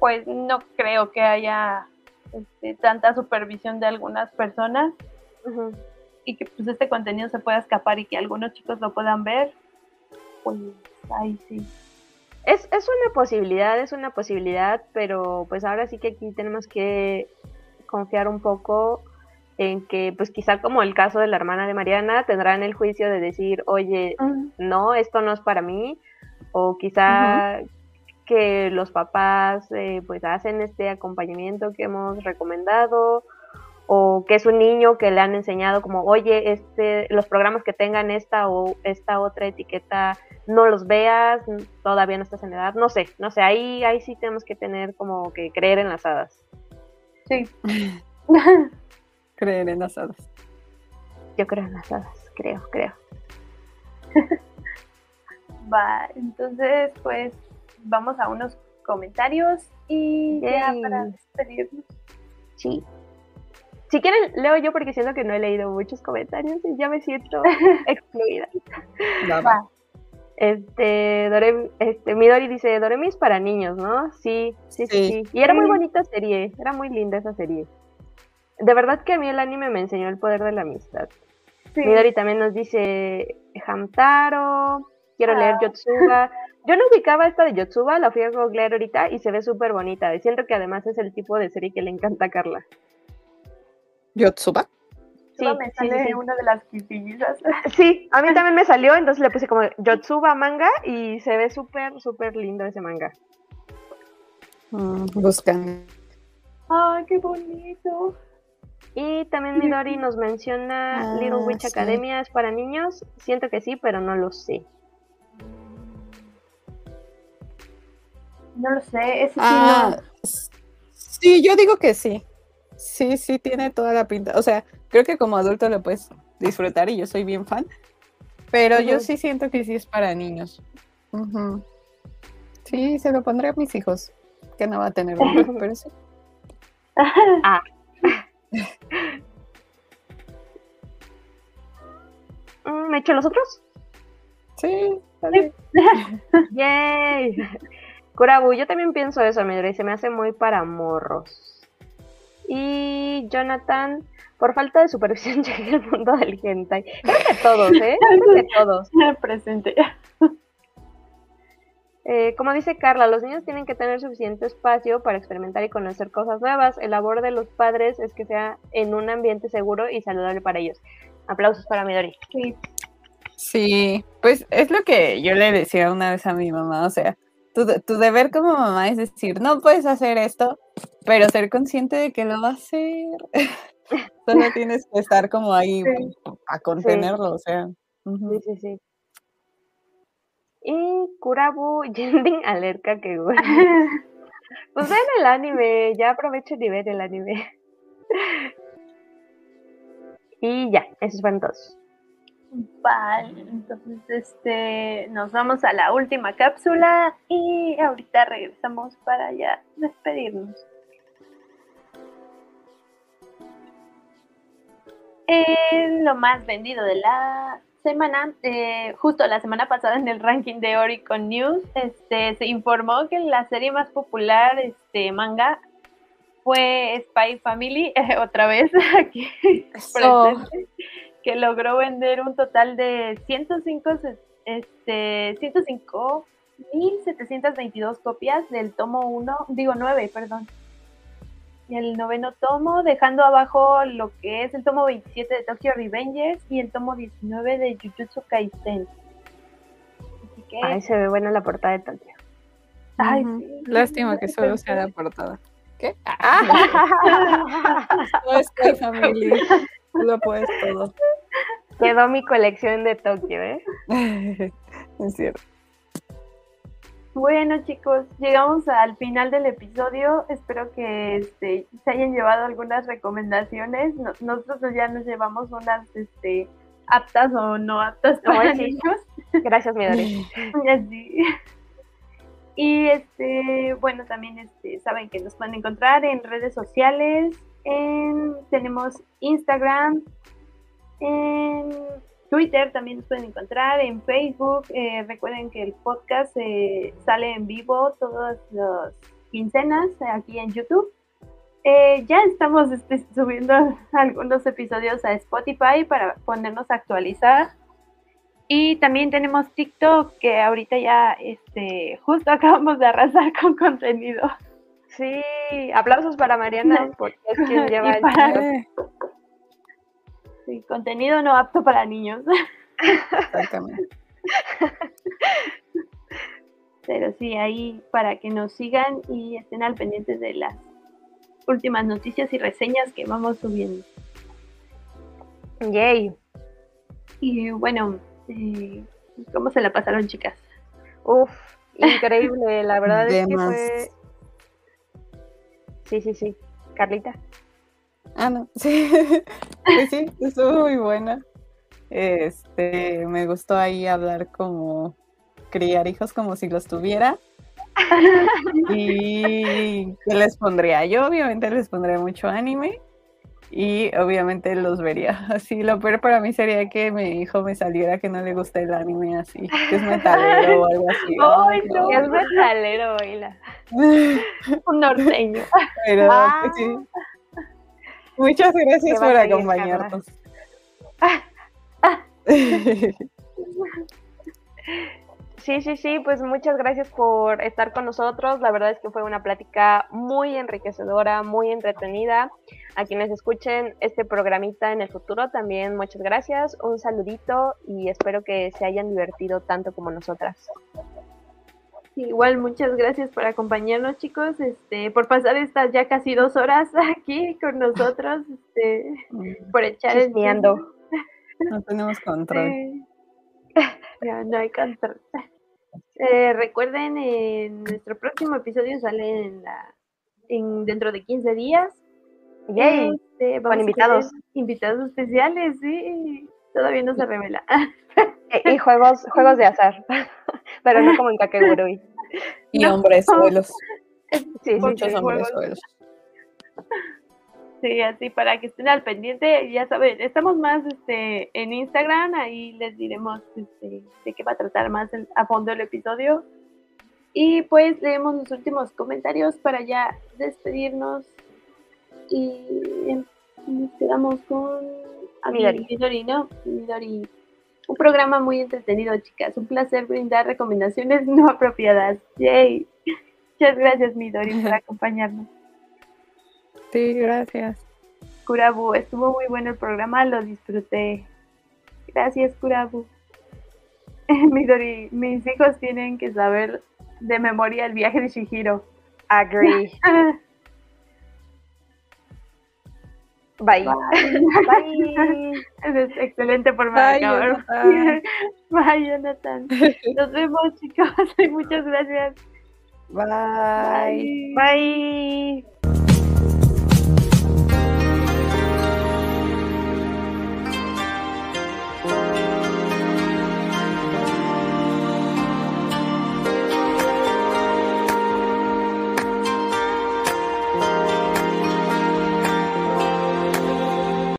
pues no creo que haya este, tanta supervisión de algunas personas y que pues este contenido se pueda escapar y que algunos chicos lo puedan ver, pues ahí sí. Es, es una posibilidad, es una posibilidad, pero pues ahora sí que aquí tenemos que confiar un poco en que pues quizá como el caso de la hermana de Mariana tendrán el juicio de decir, oye, no, esto no es para mí, o quizá que los papás eh, pues hacen este acompañamiento que hemos recomendado, o que es un niño que le han enseñado como, oye, este, los programas que tengan esta o esta otra etiqueta, no los veas, todavía no estás en edad, no sé, no sé, ahí, ahí sí tenemos que tener como que creer en las hadas. Sí. (laughs) creer en las hadas. Yo creo en las hadas. creo, creo. (laughs) Va, entonces pues vamos a unos comentarios y ya para despedirnos. Sí. Si quieren, leo yo porque siento que no he leído muchos comentarios y ya me siento (laughs) excluida. Va. Este, Dore, este, Midori dice, Doremi es para niños, ¿no? Sí, sí, sí, Sí. sí. Y era muy bonita serie, era muy linda esa serie. De verdad que a mí el anime me enseñó el poder de la amistad. Sí. Midori también nos dice Hamtaro, quiero leer Ah. Yotsuba. Yo no ubicaba esta de Yotsuba, la fui a googlear ahorita y se ve súper bonita. Y siento que además es el tipo de serie que le encanta a Carla. Yotsuba. Sí, me sí, sale sí, sí. una de las quisillizas. (laughs) Sí, a mí también me salió, entonces le puse como Yotsuba manga y se ve súper, súper lindo ese manga. Mm, buscan. Ay, qué bonito. Y también Midori nos menciona Ah, Little Witch sí. Academia es para niños. Siento que sí, pero no lo sé. No lo sé, ese sí Ah, no. sí, yo digo que sí. Sí, sí, tiene toda la pinta. O sea, creo que como adulto lo puedes disfrutar y yo soy bien fan. Pero yo sí siento que sí es para niños. Sí, se lo pondré a mis hijos. Que no va a tener nombre, pero sí. (laughs) Mm, ¿Me echo los otros? Sí, bien. (laughs) ¡Yay! Kurabu, yo también pienso eso, Midori. Se me hace muy para morros. Y Jonathan, por falta de supervisión (laughs) llegué al mundo del hentai. Creo que todos, ¿eh? (laughs) Creo que todos. Presente. Eh, como dice Carla, los niños tienen que tener suficiente espacio para experimentar y conocer cosas nuevas. El labor de los padres es que sea en un ambiente seguro y saludable para ellos. Aplausos para Midori. Sí. Sí, pues es lo que yo le decía una vez a mi mamá, o sea, tu, tu deber como mamá es decir, no puedes hacer esto, pero ser consciente de que lo va a hacer. (laughs) Solo (laughs) tienes que estar como ahí Sí. a contenerlo, o sea. Sí, sí, sí. Y Kurabu, (laughs) Yending Alerta, que bueno. Pues ven el anime, ya aprovechen y ven el anime. Y ya, esos fueron todos. Vale, entonces este nos vamos a la última cápsula y ahorita regresamos para ya despedirnos. En lo más vendido de la semana, eh, justo la semana pasada en el ranking de Oricon News, este, se informó que la serie más popular, este manga, fue Spy Family, (laughs) otra vez (laughs) aquí presente, que logró vender un total de 105, se- este, 105.722 copias del tomo 1, digo 9, perdón. Y el noveno tomo, dejando abajo lo que es el tomo 27 de Tokyo Revengers y el tomo 19 de Jujutsu Kaisen. Así que, Ay, se ve buena la portada de Tokio. ay, Ujú. sí, Lástima que solo sea la portada. ¿Qué? (laughs) No es Spy Family. Tú lo puedes todo. Quedó mi colección de Tokio, ¿eh? (laughs) es cierto. Bueno chicos, llegamos al final del episodio. Espero que este, se hayan llevado algunas recomendaciones. No- nosotros ya nos llevamos unas este, aptas o no aptas Como para (laughs) niños. Gracias, Midori. Así. (laughs) Y este, bueno, también este, saben que nos pueden encontrar en redes sociales. En, tenemos Instagram, en Twitter también nos pueden encontrar, en Facebook. eh, recuerden que el podcast eh, sale en vivo todas las quincenas aquí en YouTube. Eh, ya estamos este, subiendo (laughs) algunos episodios a Spotify para ponernos a actualizar. Y también tenemos TikTok, que ahorita ya este, justo (laughs) acabamos de arrasar con contenido. Sí, aplausos para Mariana, porque es quien (laughs) lleva el para-. Sí, contenido no apto para niños. Exactamente. Pero sí, ahí para que nos sigan y estén al pendiente de las últimas noticias y reseñas que vamos subiendo. Yay. Y bueno, eh, ¿cómo se la pasaron, chicas? Uf, increíble, la verdad es que fue... Sí, sí, sí. Carlita. Ah, no. (laughs) Sí. Pues sí, estuvo muy buena. Este, me gustó ahí hablar como criar hijos como si los tuviera. (laughs) y ¿qué les pondría? Yo obviamente les pondría mucho anime y obviamente los vería. (laughs) Así, lo peor para mí sería que mi hijo me saliera que no le gusta el anime así, que es metalero o algo así. ¡Ay, no! Es metalero, Baila. Un norteño. Pero ah. sí. Muchas gracias por acompañarnos. (laughs) Sí, sí, sí, pues muchas gracias por estar con nosotros. La verdad es que fue una plática muy enriquecedora, muy entretenida. A quienes escuchen este programita en el futuro también muchas gracias, un saludito y espero que se hayan divertido tanto como nosotras. Igual muchas gracias por acompañarnos chicos, este, por pasar estas ya casi dos horas (laughs) aquí con nosotros, este, por echar el No tenemos control. (laughs) No hay control. Eh, recuerden, en nuestro próximo episodio sale en la, en, dentro de 15 días. Este, Con invitados. Invitados especiales, sí. Todavía no se revela. (laughs) Eh, y, juegos, juegos de azar, (laughs) pero no como en Kakegurui. Y hombres (laughs) suelos. Sí, Muchos hombres suelos. Sí, así para que estén al pendiente, ya saben, estamos más este, en Instagram, ahí les diremos este, de qué va a tratar más a fondo el episodio. Y pues leemos los últimos comentarios para ya despedirnos y nos quedamos con Midori. Midori, ¿no? Midori. Un programa muy entretenido, chicas. Un placer brindar recomendaciones no apropiadas. Yay. Muchas gracias, Midori, por (laughs) acompañarnos. Sí, gracias. Kurabu, estuvo muy bueno el programa, lo disfruté. Gracias, Kurabu. (laughs) Midori, mis hijos tienen que saber de memoria el viaje de Shihiro. Agree. (laughs) Bye. (laughs) Bye. Es excelente forma de acabar. (laughs) Bye, Jonathan. Nos vemos, (laughs) chicos. Muchas gracias. Bye. Bye.